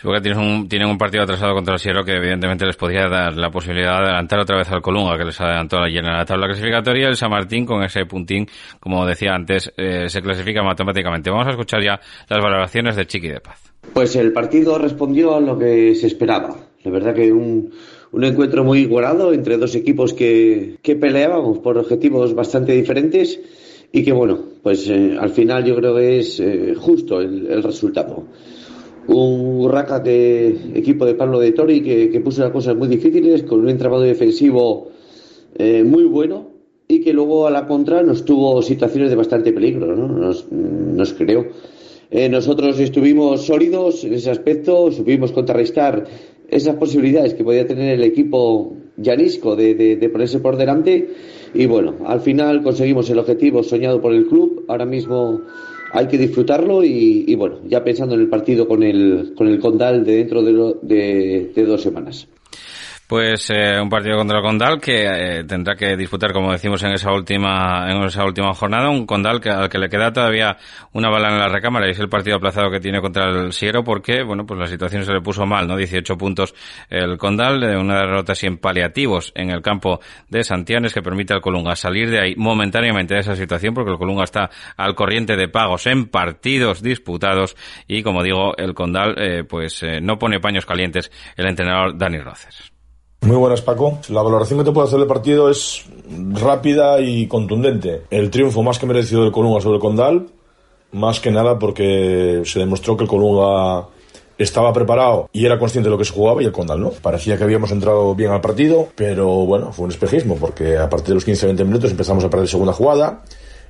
Speaker 1: Supongo que tienen un, tienen un partido atrasado contra el Sierra que evidentemente les podría dar la posibilidad de adelantar otra vez al Colunga, que les adelantó ayer en la tabla clasificatoria. El San Martín, con ese puntín, como decía antes, eh, se clasifica matemáticamente. Vamos a escuchar ya las valoraciones de Chiqui de Paz.
Speaker 17: Pues el partido respondió a lo que se esperaba. La verdad que un, un encuentro muy igualado entre dos equipos que, que peleábamos por objetivos bastante diferentes y que bueno, pues eh, al final yo creo que es eh, justo el, el resultado un Urraca que equipo de Pablo de Tori que, que, puso las cosas muy difíciles con un entramado defensivo eh, muy bueno y que luego a la contra nos tuvo situaciones de bastante peligro, ¿no? Nos, nos creó. Eh, nosotros estuvimos sólidos en ese aspecto, supimos contrarrestar esas posibilidades que podía tener el equipo llanisco de, de, de ponerse por delante y bueno, al final conseguimos el objetivo soñado por el club. Ahora mismo hay que disfrutarlo y, y, bueno, ya pensando en el partido con el, con el Condal de dentro de, lo, de, de dos semanas.
Speaker 1: Pues eh, un partido contra el Condal que eh, tendrá que disputar, como decimos en esa última en esa última jornada, un Condal que, al que le queda todavía una bala en la recámara y es el partido aplazado que tiene contra el Siero porque, bueno, pues la situación se le puso mal, ¿no? 18 puntos el Condal, de una derrota sin paliativos en el campo de Santianes que permite al Colunga salir de ahí momentáneamente de esa situación porque el Colunga está al corriente de pagos en partidos disputados y, como digo, el Condal, eh, pues eh, no pone paños calientes el entrenador Dani Roces.
Speaker 18: Muy buenas, Paco. La valoración que te puedo hacer del partido es rápida y contundente. El triunfo más que merecido del Colunga sobre el Condal, más que nada porque se demostró que el Colunga estaba preparado y era consciente de lo que se jugaba y el Condal no. Parecía que habíamos entrado bien al partido, pero bueno, fue un espejismo porque a partir de los 15-20 minutos empezamos a perder segunda jugada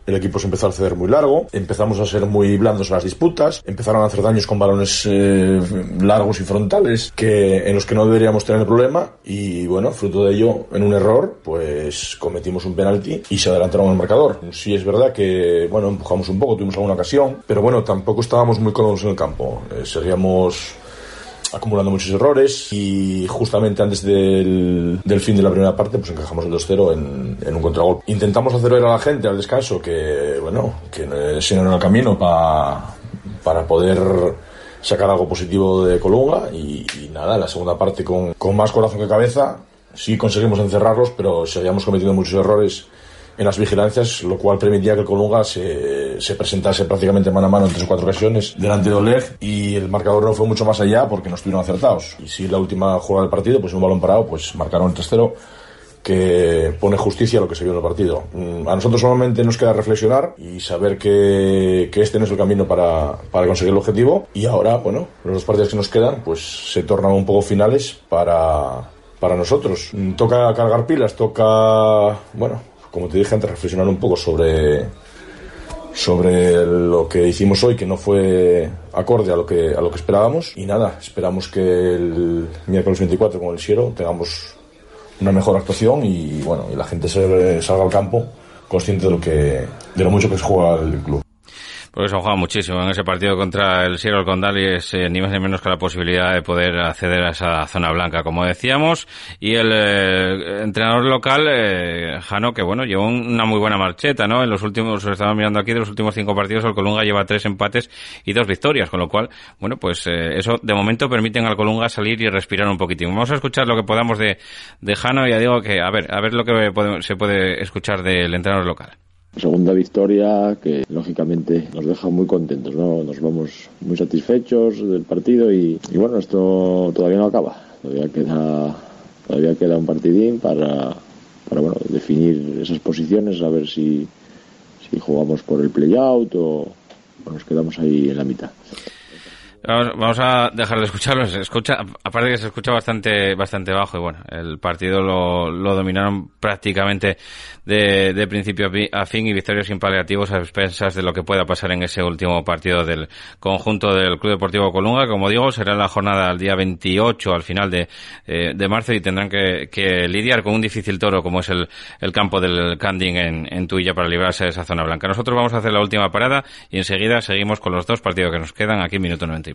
Speaker 18: el equipo se empezó a ceder muy largo, empezamos a ser muy blandos en las disputas, empezaron a hacer daños con balones eh, largos y frontales que en los que no deberíamos tener problema y bueno, fruto de ello, en un error, pues cometimos un penalti y se adelantaron al marcador. Sí es verdad que, bueno, empujamos un poco, tuvimos alguna ocasión, pero bueno, tampoco estábamos muy cómodos en el campo. Eh, seguíamos acumulando muchos errores y justamente antes del, del fin de la primera parte pues encajamos el 2-0 en, en, un contragolpe. Intentamos hacer ver a la gente al descanso que, bueno, que ese no el camino pa, para poder sacar algo positivo de Colunga y, y nada, la segunda parte con, con más corazón que cabeza sí conseguimos encerrarlos pero seguíamos cometiendo muchos errores en las vigilancias, lo cual permitía que Colunga se, se presentase prácticamente mano a mano en tres o cuatro ocasiones delante de Oleg y el marcador no fue mucho más allá porque no estuvieron acertados. Y si la última jugada del partido, pues un balón parado, pues marcaron el 3-0 que pone justicia a lo que se vio en el partido. Mm, a nosotros solamente nos queda reflexionar y saber que, que este no es el camino para, para, conseguir el objetivo. Y ahora, bueno, los dos partidos que nos quedan, pues se tornan un poco finales para, para nosotros. Mm, toca cargar pilas, toca, bueno, como te dije antes, reflexionar un poco sobre sobre lo que hicimos hoy que no fue acorde a lo que a lo que esperábamos y nada esperamos que el miércoles 24 con el Siero tengamos una mejor actuación y bueno y la gente se, salga al campo consciente de lo que de lo mucho que se juega el club.
Speaker 1: Porque se ha jugado muchísimo en ese partido contra el Sierra Condal y es eh, ni más ni menos que la posibilidad de poder acceder a esa zona blanca, como decíamos. Y el eh, entrenador local, eh, Jano, que bueno, llevó una muy buena marcheta, ¿no? En los últimos, estamos mirando aquí, de los últimos cinco partidos, el Colunga lleva tres empates y dos victorias, con lo cual, bueno, pues eso de momento permiten al Colunga salir y respirar un poquitín. Vamos a escuchar lo que podamos de, de Jano ya digo que, a ver, a ver lo que se puede escuchar del entrenador local.
Speaker 19: Segunda victoria que lógicamente nos deja muy contentos, ¿no? Nos vamos muy satisfechos del partido y, y bueno, esto todavía no acaba. Todavía queda, todavía queda un partidín para, para bueno, definir esas posiciones, a ver si, si jugamos por el play-out o, o nos quedamos ahí en la mitad.
Speaker 1: Vamos, a dejar de escucharlo. Se escucha, aparte que se escucha bastante, bastante bajo y bueno, el partido lo, lo dominaron prácticamente de, de, principio a fin y victorias sin paliativos a expensas de lo que pueda pasar en ese último partido del conjunto del Club Deportivo Colunga. Como digo, será la jornada al día 28 al final de, eh, de marzo y tendrán que, que, lidiar con un difícil toro como es el, el campo del Canding en, en Tuilla para librarse de esa zona blanca. Nosotros vamos a hacer la última parada y enseguida seguimos con los dos partidos que nos quedan aquí minuto 90 y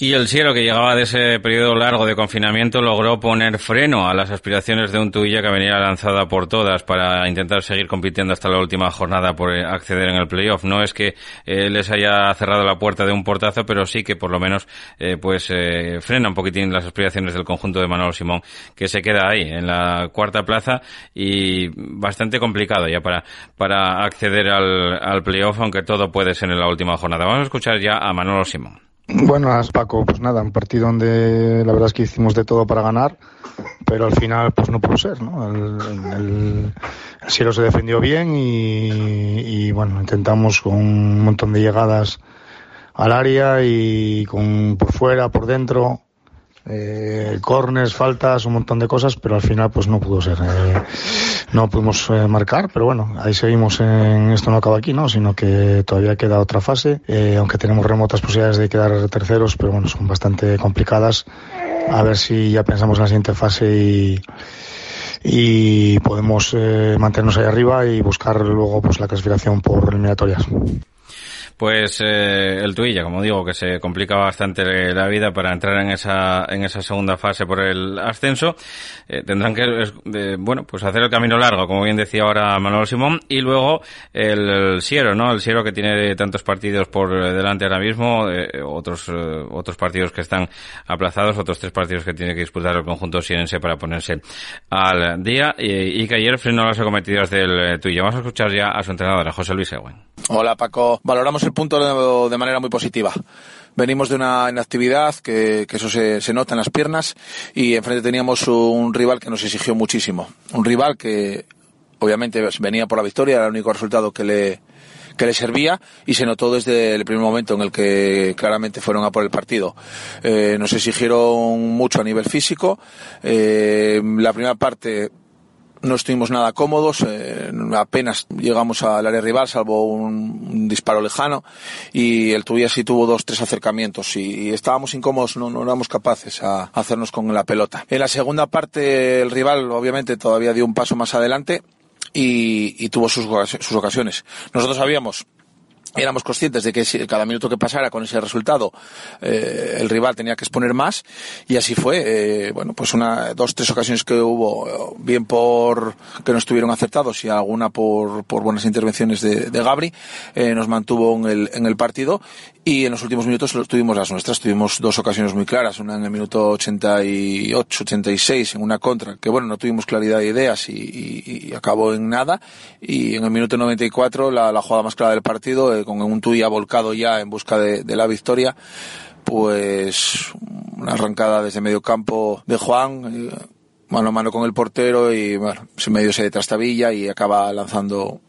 Speaker 1: Y el cielo que llegaba de ese periodo largo de confinamiento logró poner freno a las aspiraciones de un Tuilla que venía lanzada por todas para intentar seguir compitiendo hasta la última jornada por acceder en el playoff. No es que eh, les haya cerrado la puerta de un portazo, pero sí que por lo menos eh, pues eh, frena un poquitín las aspiraciones del conjunto de Manolo Simón, que se queda ahí en la cuarta plaza y bastante complicado ya para, para acceder al, al playoff, aunque todo puede ser en la última jornada. Vamos a escuchar ya a Manolo Simón.
Speaker 20: Buenas, Paco. Pues nada, un partido donde la verdad es que hicimos de todo para ganar, pero al final pues no pudo ser, ¿no? El, el, el cielo se defendió bien y, y, bueno, intentamos con un montón de llegadas al área y con por fuera, por dentro, eh, corners, faltas, un montón de cosas, pero al final pues no pudo ser. Eh, no pudimos eh, marcar, pero bueno, ahí seguimos en esto no acaba aquí, ¿no? Sino que todavía queda otra fase, eh, aunque tenemos remotas posibilidades de quedar terceros, pero bueno, son bastante complicadas. A ver si ya pensamos en la siguiente fase y y podemos eh, mantenernos ahí arriba y buscar luego pues la clasificación por eliminatorias.
Speaker 1: Pues eh, el Tuilla, como digo, que se complica bastante la vida para entrar en esa en esa segunda fase por el ascenso, eh, tendrán que bueno pues hacer el camino largo, como bien decía ahora Manuel Simón, y luego el, el Siero, ¿no? El Siero que tiene tantos partidos por delante ahora mismo, eh, otros eh, otros partidos que están aplazados, otros tres partidos que tiene que disputar el conjunto sierense para ponerse al día y, y que ayer frenó las acometidas del Tuilla. Vamos a escuchar ya a su entrenador, a José Luis Ewen.
Speaker 21: Hola Paco, valoramos el punto de, manera muy positiva. Venimos de una inactividad que, eso se, se, nota en las piernas y enfrente teníamos un rival que nos exigió muchísimo. Un rival que obviamente venía por la victoria, era el único resultado que le, que le servía y se notó desde el primer momento en el que claramente fueron a por el partido. Eh, nos exigieron mucho a nivel físico. Eh, la primera parte no estuvimos nada cómodos, eh, apenas llegamos al área rival, salvo un, disparo lejano, y el Tuya sí tuvo dos, tres acercamientos, y, estábamos incómodos, no, no, éramos capaces a, a hacernos con la pelota. En la segunda parte, el rival, obviamente, todavía dio un paso más adelante, y, y tuvo sus, sus ocasiones. Nosotros sabíamos éramos conscientes de que cada minuto que pasara con ese resultado eh, el rival tenía que exponer más y así fue. Eh, bueno pues una dos tres ocasiones que hubo bien por que no estuvieron acertados y alguna por, por buenas intervenciones de, de Gabri eh, nos mantuvo en el, en el partido y en los últimos minutos tuvimos las nuestras. Tuvimos dos ocasiones muy claras una en el minuto 88 86 en una contra que bueno no tuvimos claridad de ideas y, acabó en nada y en el minuto 94 la, la jugada más clara del partido con un Tuya volcado ya en busca de, la victoria, pues una arrancada desde medio campo de Juan, eh, mano a mano con el portero y bueno, se medio se trastabilla y acaba lanzando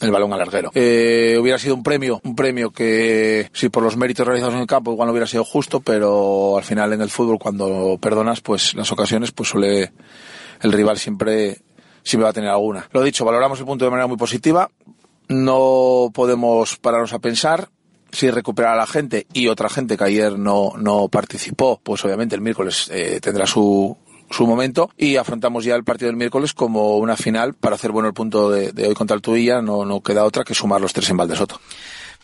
Speaker 21: el balón al larguero. Eh, hubiera sido un premio, un premio que si por los méritos realizados en el campo igual no hubiera sido justo, pero al final en el fútbol cuando perdonas, pues las ocasiones, pues suele el rival siempre siempre va a tener alguna. Lo dicho, valoramos el punto de manera muy positiva no podemos pararnos a pensar si recuperar a la gente y otra gente que ayer no, no participó, pues obviamente el miércoles eh, tendrá su, su momento y afrontamos ya el partido del miércoles como una final para hacer bueno el punto de, hoy contra el Tuilla, no, no queda otra que sumar los tres en Valdesoto.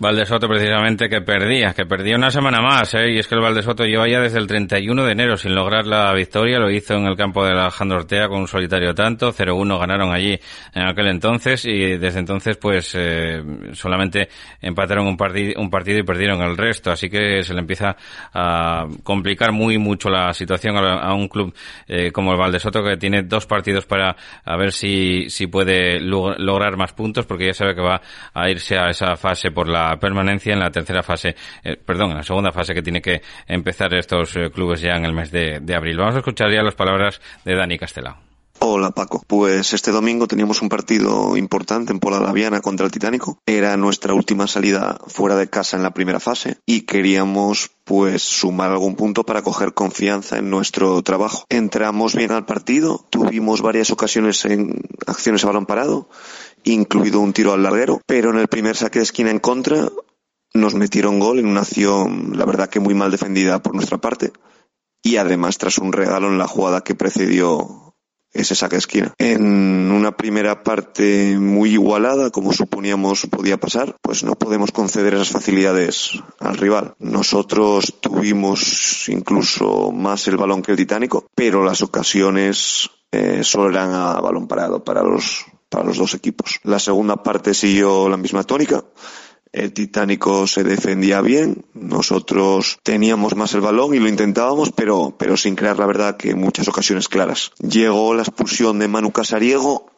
Speaker 1: Valdesoto precisamente que perdía, que perdía una semana más, ¿eh? y es que el Valdesoto lleva ya desde el 31 de enero sin lograr la victoria, lo hizo en el campo de Alejandro Ortea con un solitario tanto, 0-1 ganaron allí en aquel entonces y desde entonces pues eh, solamente empataron un, partido un partido y perdieron el resto, así que se le empieza a complicar muy mucho la situación a, a un club eh, como el Valdesoto que tiene dos partidos para a ver si, si puede lograr más puntos porque ya sabe que va a irse a esa fase por la permanencia en la tercera fase, eh, perdón, en la segunda fase que tiene que empezar estos eh, clubes ya en el mes de, abril. Vamos a escuchar ya las palabras de Dani Castelao.
Speaker 22: Hola Paco, pues este domingo teníamos un partido importante en Pola Laviana contra el Titánico. Era nuestra última salida fuera de casa en la primera fase y queríamos pues sumar algún punto para coger confianza en nuestro trabajo. Entramos bien al partido, tuvimos varias ocasiones en acciones a balón parado, incluido un tiro al larguero, pero en el primer saque de esquina en contra nos metieron gol en una acción, la verdad que muy mal defendida por nuestra parte y además tras un regalo en la jugada que precedió ese saque de esquina. En una primera parte muy igualada, como suponíamos podía pasar, pues no podemos conceder esas facilidades al rival. Nosotros tuvimos incluso más el balón que el Titánico, pero las ocasiones eh, solo eran a balón parado para los, para los dos equipos. La segunda parte siguió la misma tónica el Titánico se defendía bien, nosotros teníamos más el balón y lo intentábamos, pero, pero sin crear la verdad que muchas ocasiones claras. Llegó la expulsión de Manu Casariego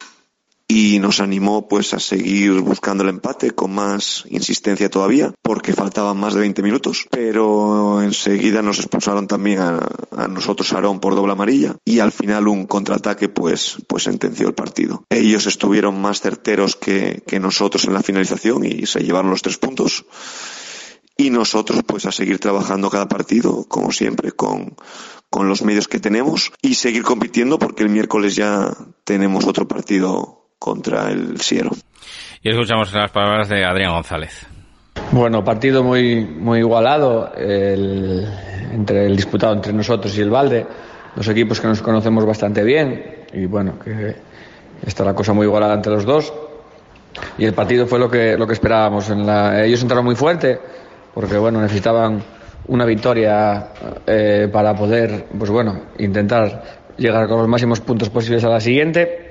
Speaker 22: y nos animó pues a seguir buscando el empate con más insistencia todavía porque faltaban más de 20 minutos pero enseguida nos expulsaron también a, nosotros Aarón por doble amarilla y al final un contraataque pues pues sentenció el partido. Ellos estuvieron más certeros que, que nosotros en la finalización y se llevaron los tres puntos y nosotros pues a seguir trabajando cada partido, como siempre, con, con los medios que tenemos y seguir compitiendo porque el miércoles ya tenemos otro partido contra el Siero.
Speaker 1: Y escuchamos las palabras de Adrián González.
Speaker 23: Bueno, partido muy, muy igualado el, entre el disputado entre nosotros y el Valde, dos equipos que nos conocemos bastante bien y bueno, que está la cosa muy igualada entre los dos. Y el partido fue lo que, lo que esperábamos. En la, ellos entraron muy fuerte porque bueno, necesitaban una victoria eh, para poder, pues bueno, intentar llegar con los máximos puntos posibles a la siguiente.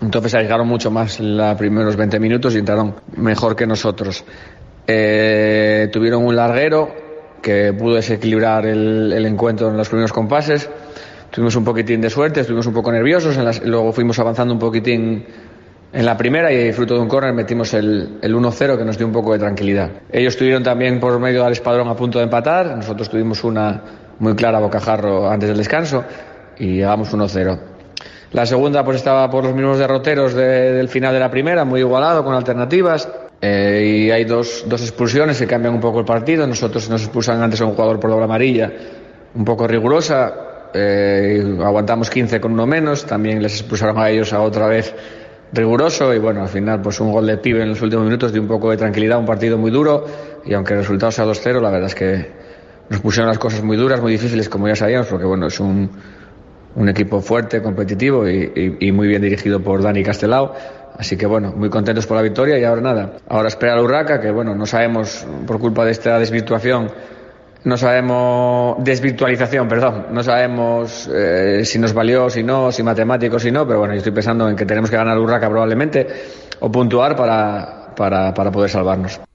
Speaker 23: Entonces arriesgaron mucho más los primeros 20 minutos y entraron mejor que nosotros. Eh, tuvieron un larguero que pudo desequilibrar el, el, encuentro en los primeros compases. Tuvimos un poquitín de suerte, estuvimos un poco nerviosos, en las, luego fuimos avanzando un poquitín en la primera y fruto de un córner metimos el, el 1-0 que nos dio un poco de tranquilidad. Ellos tuvieron también por medio del espadrón a punto de empatar, nosotros tuvimos una muy clara bocajarro antes del descanso y llegamos 1-0. La segunda pues estaba por los mismos derroteros de, del final de la primera, muy igualado, con alternativas. Eh, y hay dos, dos expulsiones que cambian un poco el partido. Nosotros nos expulsan antes a un jugador por doble amarilla, un poco rigurosa. Eh, aguantamos 15 con uno menos. También les expulsaron a ellos a otra vez riguroso. Y bueno, al final, pues un gol de pibe en los últimos minutos de un poco de tranquilidad. Un partido muy duro. Y aunque el resultado sea 2-0, la verdad es que nos pusieron las cosas muy duras, muy difíciles, como ya sabíamos, porque bueno, es un, un equipo fuerte, competitivo y, y, y muy bien dirigido por Dani Castelao Así que bueno, muy contentos por la victoria y ahora nada. Ahora espera la Urraca, que bueno, no sabemos por culpa de esta desvirtuación, no sabemos, desvirtualización, perdón, no sabemos eh, si nos valió, si no, si matemático, si no, pero bueno, yo estoy pensando en que tenemos que ganar Urraca probablemente o puntuar para, para, para poder salvarnos.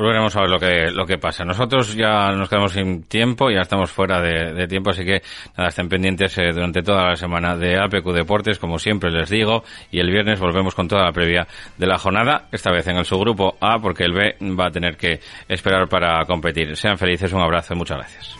Speaker 1: Pues veremos a ver lo que, lo que pasa. Nosotros ya nos quedamos sin tiempo, ya estamos fuera de, tiempo, así que nada, estén pendientes eh, durante toda la semana de APQ Deportes, como siempre les digo, y el viernes volvemos con toda la previa de la jornada, esta vez en el subgrupo A, porque el B va a tener que esperar para competir. Sean felices, un abrazo muchas gracias.